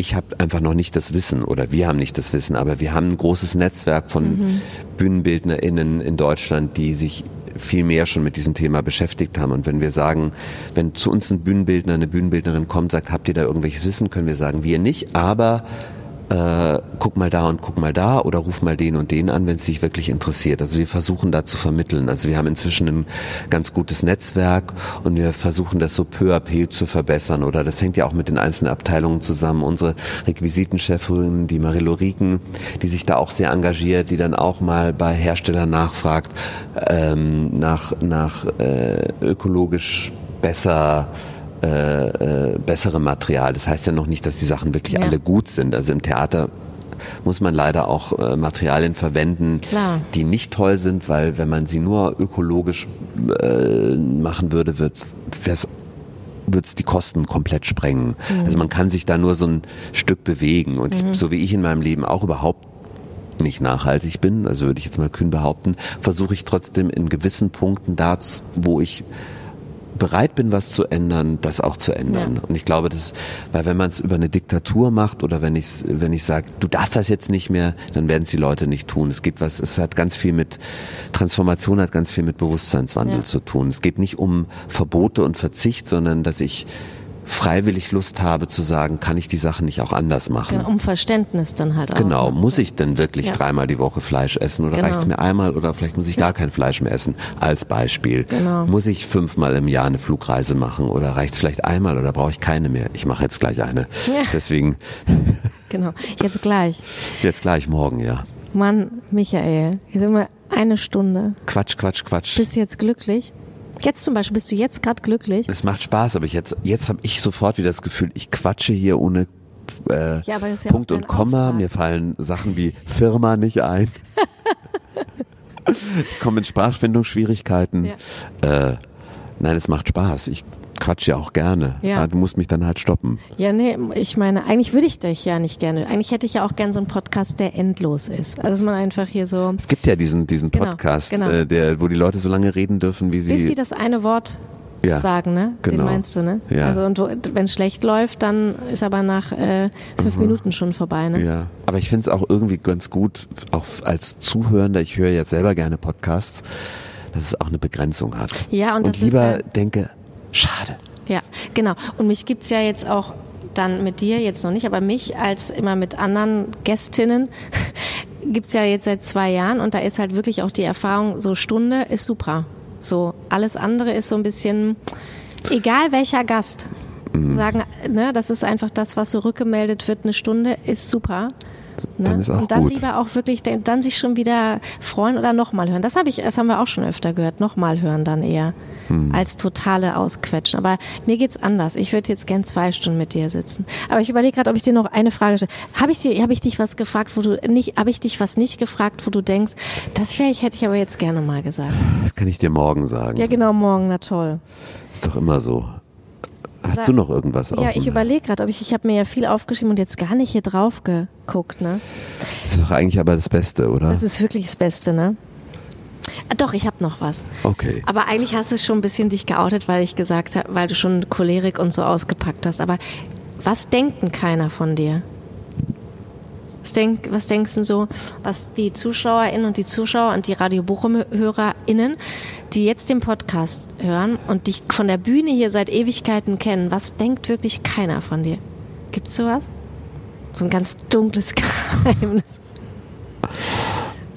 ich habe einfach noch nicht das Wissen oder wir haben nicht das Wissen, aber wir haben ein großes Netzwerk von mhm. BühnenbildnerInnen in Deutschland, die sich viel mehr schon mit diesem Thema beschäftigt haben. Und wenn wir sagen, wenn zu uns ein Bühnenbildner, eine Bühnenbildnerin kommt, sagt, habt ihr da irgendwelches Wissen, können wir sagen, wir nicht, aber äh, guck mal da und guck mal da oder ruf mal den und den an, wenn es dich wirklich interessiert. Also wir versuchen da zu vermitteln. Also wir haben inzwischen ein ganz gutes Netzwerk und wir versuchen das so peu à peu zu verbessern. Oder das hängt ja auch mit den einzelnen Abteilungen zusammen. Unsere Requisitenchefin, die Marilo Rieken, die sich da auch sehr engagiert, die dann auch mal bei Herstellern nachfragt, ähm, nach, nach äh, ökologisch besser äh, äh, bessere Material. Das heißt ja noch nicht, dass die Sachen wirklich ja. alle gut sind. Also im Theater muss man leider auch äh, Materialien verwenden, Klar. die nicht toll sind, weil wenn man sie nur ökologisch äh, machen würde, wird es die Kosten komplett sprengen. Mhm. Also man kann sich da nur so ein Stück bewegen. Und mhm. so wie ich in meinem Leben auch überhaupt nicht nachhaltig bin, also würde ich jetzt mal kühn behaupten, versuche ich trotzdem in gewissen Punkten da, wo ich bereit bin, was zu ändern, das auch zu ändern. Ja. Und ich glaube, das, weil wenn man es über eine Diktatur macht oder wenn ich wenn ich sage, du darfst das jetzt nicht mehr, dann werden es die Leute nicht tun. Es geht was, es hat ganz viel mit Transformation, hat ganz viel mit Bewusstseinswandel ja. zu tun. Es geht nicht um Verbote und Verzicht, sondern dass ich freiwillig Lust habe zu sagen, kann ich die Sachen nicht auch anders machen. Genau, um Verständnis dann halt auch. Genau, muss ich denn wirklich ja. dreimal die Woche Fleisch essen oder genau. reicht es mir einmal oder vielleicht muss ich gar kein Fleisch mehr essen, als Beispiel. Genau. Muss ich fünfmal im Jahr eine Flugreise machen oder reicht es vielleicht einmal oder brauche ich keine mehr? Ich mache jetzt gleich eine. Ja. Deswegen. Genau, jetzt gleich. Jetzt gleich morgen, ja. Mann, Michael, hier sind wir eine Stunde. Quatsch, Quatsch, Quatsch. Bist du jetzt glücklich? Jetzt zum Beispiel, bist du jetzt gerade glücklich? Es macht Spaß, aber ich jetzt, jetzt habe ich sofort wieder das Gefühl, ich quatsche hier ohne äh, ja, ja Punkt und Komma. Auftrag. Mir fallen Sachen wie Firma nicht ein. ich komme in Sprachfindungsschwierigkeiten. Ja. Äh, nein, es macht Spaß. Ich quatsch ja auch gerne. Ja. Du musst mich dann halt stoppen. Ja, nee, ich meine, eigentlich würde ich dich ja nicht gerne. Eigentlich hätte ich ja auch gerne so einen Podcast, der endlos ist. Also dass man einfach hier so. Es gibt ja diesen, diesen genau, Podcast, genau. Äh, der, wo die Leute so lange reden dürfen, wie sie. Bis sie das eine Wort ja, sagen, ne? Genau. Den meinst du, ne? Ja. Also und wenn es schlecht läuft, dann ist aber nach äh, fünf mhm. Minuten schon vorbei, ne? Ja. Aber ich finde es auch irgendwie ganz gut, auch als Zuhörender, ich höre jetzt selber gerne Podcasts, dass es auch eine Begrenzung hat. Ja, und, und lieber ist, denke, Schade. Ja, genau. Und mich gibt es ja jetzt auch dann mit dir, jetzt noch nicht, aber mich als immer mit anderen Gästinnen gibt es ja jetzt seit zwei Jahren und da ist halt wirklich auch die Erfahrung, so Stunde ist super. So, alles andere ist so ein bisschen, egal welcher Gast, mhm. sagen, ne, das ist einfach das, was so rückgemeldet wird, eine Stunde ist super. Ne? Dann ist auch und dann gut. lieber auch wirklich, dann sich schon wieder freuen oder nochmal hören. Das habe ich, das haben wir auch schon öfter gehört. Nochmal hören dann eher hm. als totale Ausquetschen. Aber mir geht's anders. Ich würde jetzt gern zwei Stunden mit dir sitzen. Aber ich überlege gerade, ob ich dir noch eine Frage stelle. Habe ich dir, habe ich dich was gefragt, wo du nicht, habe ich dich was nicht gefragt, wo du denkst, das wäre ich, hätte ich aber jetzt gerne mal gesagt. Das kann ich dir morgen sagen. Ja, genau, morgen, na toll. Ist doch immer so. Hast du noch irgendwas? Ja, ich überlege gerade, ich, ich habe mir ja viel aufgeschrieben und jetzt gar nicht hier drauf geguckt, ne? Das ist doch eigentlich aber das Beste, oder? Das ist wirklich das Beste, ne? Ah, doch, ich habe noch was. Okay. Aber eigentlich hast du schon ein bisschen dich geoutet, weil ich gesagt habe, weil du schon Cholerik und so ausgepackt hast. Aber was denkt denn keiner von dir? Was, denk, was denkst du so, was die ZuschauerInnen und die Zuschauer und die Radio Bochum-HörerInnen, die jetzt den Podcast hören und dich von der Bühne hier seit Ewigkeiten kennen, was denkt wirklich keiner von dir? Gibt's sowas? So ein ganz dunkles Geheimnis.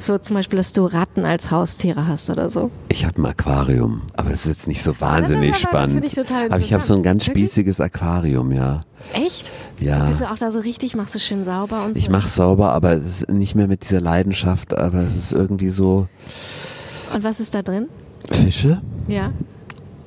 So zum Beispiel, dass du Ratten als Haustiere hast oder so. Ich habe ein Aquarium, aber es ist jetzt nicht so wahnsinnig spannend. Ich aber ich habe so ein ganz spießiges Aquarium, ja. Echt? Ja. Bist du auch da so richtig, machst du schön sauber und so? Ich mache sauber, aber nicht mehr mit dieser Leidenschaft, aber es ist irgendwie so. Und was ist da drin? Fische. Ja.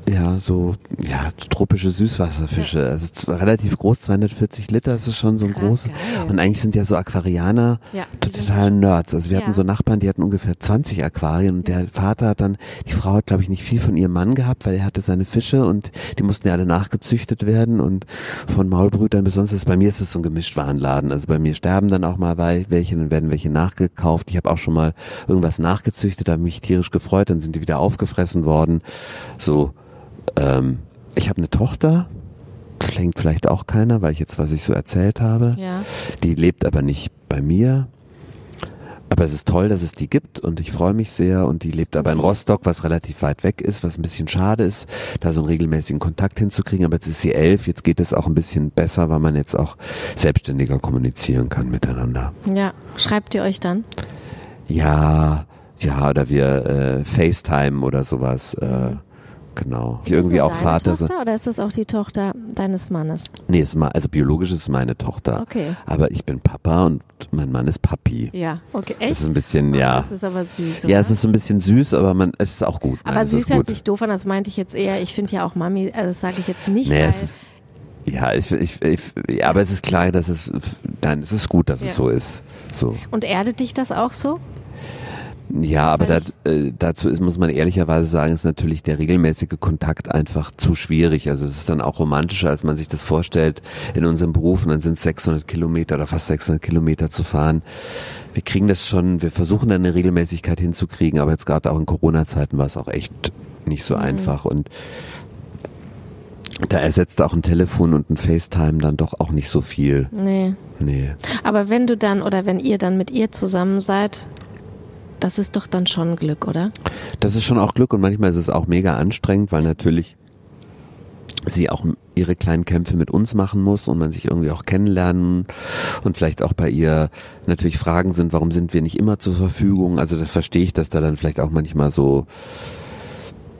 Ja, so ja, tropische Süßwasserfische. Ja. Also relativ groß, 240 Liter, das ist schon so ein großes. Und eigentlich sind ja so Aquarianer ja, total Nerds. Also wir ja. hatten so Nachbarn, die hatten ungefähr 20 Aquarien und der Vater hat dann, die Frau hat glaube ich nicht viel von ihrem Mann gehabt, weil er hatte seine Fische und die mussten ja alle nachgezüchtet werden und von Maulbrütern besonders. Bei mir ist es so ein Gemischtwarenladen. Also bei mir sterben dann auch mal welche, dann werden welche nachgekauft. Ich habe auch schon mal irgendwas nachgezüchtet, habe mich tierisch gefreut, dann sind die wieder aufgefressen worden. So ähm, ich habe eine Tochter, denkt vielleicht auch keiner, weil ich jetzt, was ich so erzählt habe. Ja. Die lebt aber nicht bei mir. Aber es ist toll, dass es die gibt und ich freue mich sehr und die lebt aber in Rostock, was relativ weit weg ist, was ein bisschen schade ist, da so einen regelmäßigen Kontakt hinzukriegen. Aber jetzt ist sie elf, jetzt geht es auch ein bisschen besser, weil man jetzt auch selbstständiger kommunizieren kann miteinander. Ja, schreibt ihr euch dann? Ja, ja, oder wir äh, FaceTime oder sowas. Äh, genau. Ist irgendwie das auch deine Vater. Tochter oder ist das auch die Tochter deines Mannes? Nee, ist mal, also biologisch ist es meine Tochter. Okay. Aber ich bin Papa und mein Mann ist Papi. Ja, okay. Das Echt? ist ein bisschen, ja. Das ist aber süß. Ja, oder? es ist so ein bisschen süß, aber man, es ist auch gut. aber Nein, süß hört sich doof an, das meinte ich jetzt eher. Ich finde ja auch Mami, also das sage ich jetzt nicht, Nee, es ist, ja, ich, ich, ich, ja, aber es ist klar, dass es, nein, es ist gut, dass Ja. es so ist. So. und erdet dich das auch so? Ja, aber Weil da, äh, dazu ist, muss man ehrlicherweise sagen, ist natürlich der regelmäßige Kontakt einfach zu schwierig. Also es ist dann auch romantischer, als man sich das vorstellt in unserem Beruf. Und dann sind es 600 Kilometer oder fast 600 Kilometer zu fahren. Wir kriegen das schon, wir versuchen dann eine Regelmäßigkeit hinzukriegen, aber jetzt gerade auch in Corona-Zeiten war es auch echt nicht Mhm. so einfach. Und da ersetzt auch ein Telefon und ein FaceTime dann doch auch nicht so viel. Nee. Nee. Aber wenn du dann oder wenn ihr dann mit ihr zusammen seid, das ist doch dann schon Glück, oder? Das ist schon auch Glück und manchmal ist es auch mega anstrengend, weil natürlich sie auch ihre kleinen Kämpfe mit uns machen muss und man sich irgendwie auch kennenlernen und vielleicht auch bei ihr natürlich Fragen sind, warum sind wir nicht immer zur Verfügung? Also das verstehe ich, dass da dann vielleicht auch manchmal so,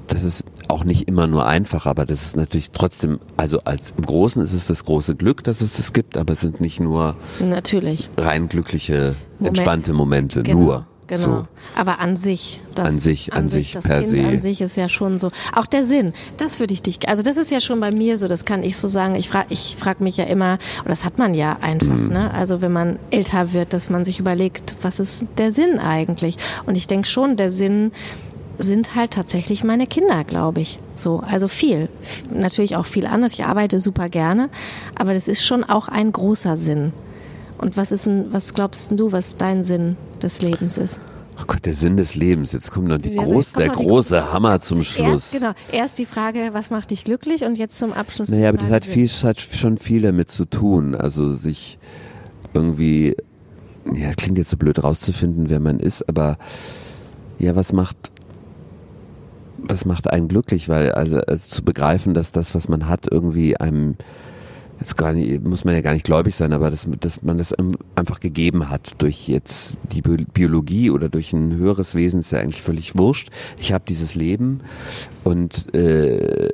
das ist auch nicht immer nur einfach, aber das ist natürlich trotzdem, also als im Großen ist es das große Glück, dass es das gibt, aber es sind nicht nur Natürlich. rein glückliche, Moment. entspannte Momente, Genau. nur. Genau. So. Aber an sich, das, An sich, an sich, das per kind se. an sich ist ja schon so. Auch der Sinn, das würde ich dich, also das ist ja schon bei mir so, das kann ich so sagen. Ich frage ich frag mich ja immer, und das hat man ja einfach, Mhm. ne? Also wenn man älter wird, dass man sich überlegt, was ist der Sinn eigentlich? Und ich denke schon, der Sinn sind halt tatsächlich meine Kinder, glaube ich. So, also viel. Natürlich auch viel anders. Ich arbeite super gerne, aber das ist schon auch ein großer Sinn. Und was ist denn, was glaubst du, was dein Sinn des Lebens ist? Oh Gott, der Sinn des Lebens. Jetzt kommt noch die Ja, groß, der noch die große Hammer zum Schluss. Erst, genau, erst die Frage, was macht dich glücklich und jetzt zum Abschluss Naja, aber das hat viel, hat schon viel damit zu tun. Also sich irgendwie, ja, klingt jetzt so blöd rauszufinden, wer man ist, aber ja, was macht, was macht einen glücklich? Weil, also, also zu begreifen, dass das, was man hat, irgendwie einem, jetzt gar nicht, muss man ja gar nicht gläubig sein, aber dass, dass man das einfach gegeben hat durch jetzt die Bi- Biologie oder durch ein höheres Wesen ist ja eigentlich völlig wurscht. Ich habe dieses Leben und äh,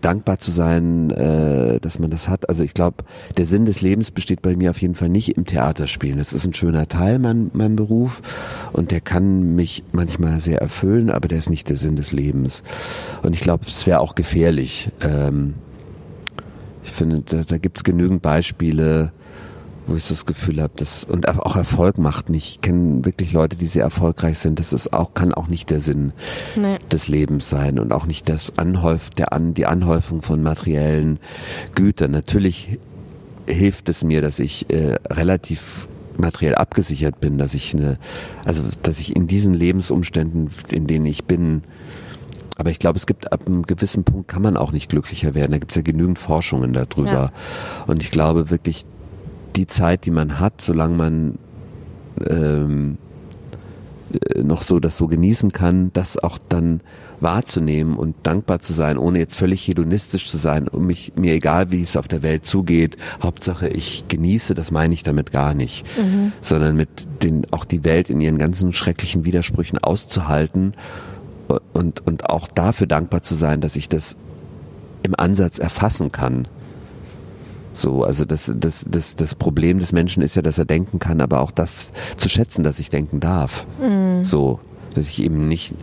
dankbar zu sein, äh, dass man das hat. Also ich glaube, der Sinn des Lebens besteht bei mir auf jeden Fall nicht im Theaterspielen. Das ist ein schöner Teil, mein, mein Beruf, und der kann mich manchmal sehr erfüllen, aber der ist nicht der Sinn des Lebens. Und ich glaube, es wäre auch gefährlich. Ähm, ich finde, da, da gibt es genügend Beispiele, wo ich so das Gefühl habe, dass und auch Erfolg macht nicht. Ich kenne wirklich Leute, die sehr erfolgreich sind. Das ist auch kann auch nicht der Sinn Nee. des Lebens sein und auch nicht das Anhäuf, der an die Anhäufung von materiellen Gütern. Natürlich hilft es mir, dass ich äh, relativ materiell abgesichert bin, dass ich eine, also dass ich in diesen Lebensumständen, in denen ich bin, aber ich glaube, es gibt ab einem gewissen Punkt kann man auch nicht glücklicher werden. Da gibt es ja genügend Forschungen darüber. Ja. Und ich glaube wirklich, die Zeit, die man hat, solange man ähm, äh, noch so das so genießen kann, das auch dann wahrzunehmen und dankbar zu sein, ohne jetzt völlig hedonistisch zu sein, um mich mir egal, wie es auf der Welt zugeht. Hauptsache, ich genieße, das meine ich damit gar nicht, sondern mit den auch die Welt in ihren ganzen schrecklichen Widersprüchen auszuhalten und und auch dafür dankbar zu sein, dass ich das im Ansatz erfassen kann. So, also das, das, das, das Problem des Menschen ist ja, dass er denken kann, aber auch das zu schätzen, dass ich denken darf. So, dass ich eben nicht,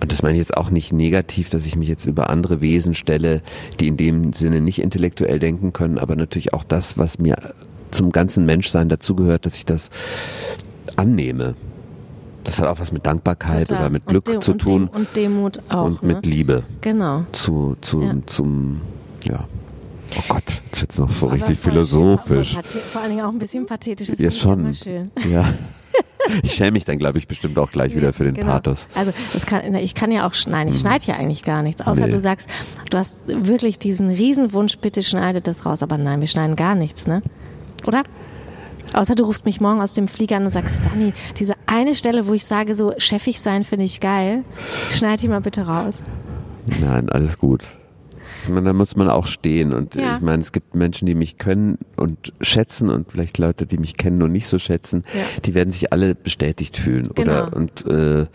und das meine ich jetzt auch nicht negativ, dass ich mich jetzt über andere Wesen stelle, die in dem Sinne nicht intellektuell denken können, aber natürlich auch das, was mir zum ganzen Menschsein dazugehört, dass ich das annehme. Das hat auch was mit Dankbarkeit Total. oder mit Und Glück Dem- zu und tun Dem, und Demut auch. und mit ne? Liebe Genau. zu, zu, Ja. zum, ja. Oh Gott, jetzt wird's noch so Aber richtig philosophisch. Schön, vor allen Dingen auch ein bisschen pathetisch. Das Ja, schon. schön. Ja. ich schäme mich dann, glaube ich, bestimmt auch gleich wieder für den genau. Pathos. Also das kann, ich kann ja auch schneiden. Ich schneide ja eigentlich gar nichts, außer Nee. du sagst, du hast wirklich diesen Riesenwunsch, bitte schneide das raus. Aber nein, wir schneiden gar nichts, ne? Oder? Außer du rufst mich morgen aus dem Flieger an und sagst, Dani, diese eine Stelle, wo ich sage, so chefig sein finde ich geil, schneid die mal bitte raus. Nein, alles gut. Ich meine, da muss man auch stehen und Ja. ich meine, es gibt Menschen, die mich können und schätzen und vielleicht Leute, die mich kennen und nicht so schätzen, Ja. die werden sich alle bestätigt fühlen Genau. oder und äh,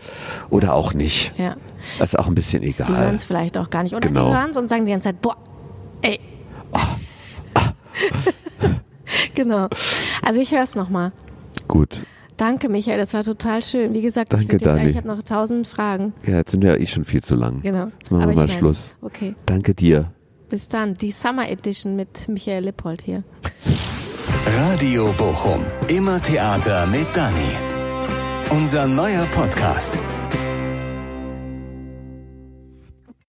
oder auch nicht. Ja. Das ist auch ein bisschen Die hören egal. es vielleicht auch gar nicht. Oder Genau. die hören es und sagen die ganze Zeit, boah, ey. genau. Also ich höre es nochmal. Gut. Danke, Michael, das war total schön. Wie gesagt, Danke, ich, jetzt ich habe noch tausend Fragen. Ja, jetzt sind wir ja eh schon viel zu lang. Genau. Jetzt machen Aber wir mal. Schluss. Okay, Danke dir. bis dann. Die Summer Edition mit Michael Lippold hier. Radio Bochum. Immer Theater mit Dani. Unser neuer Podcast.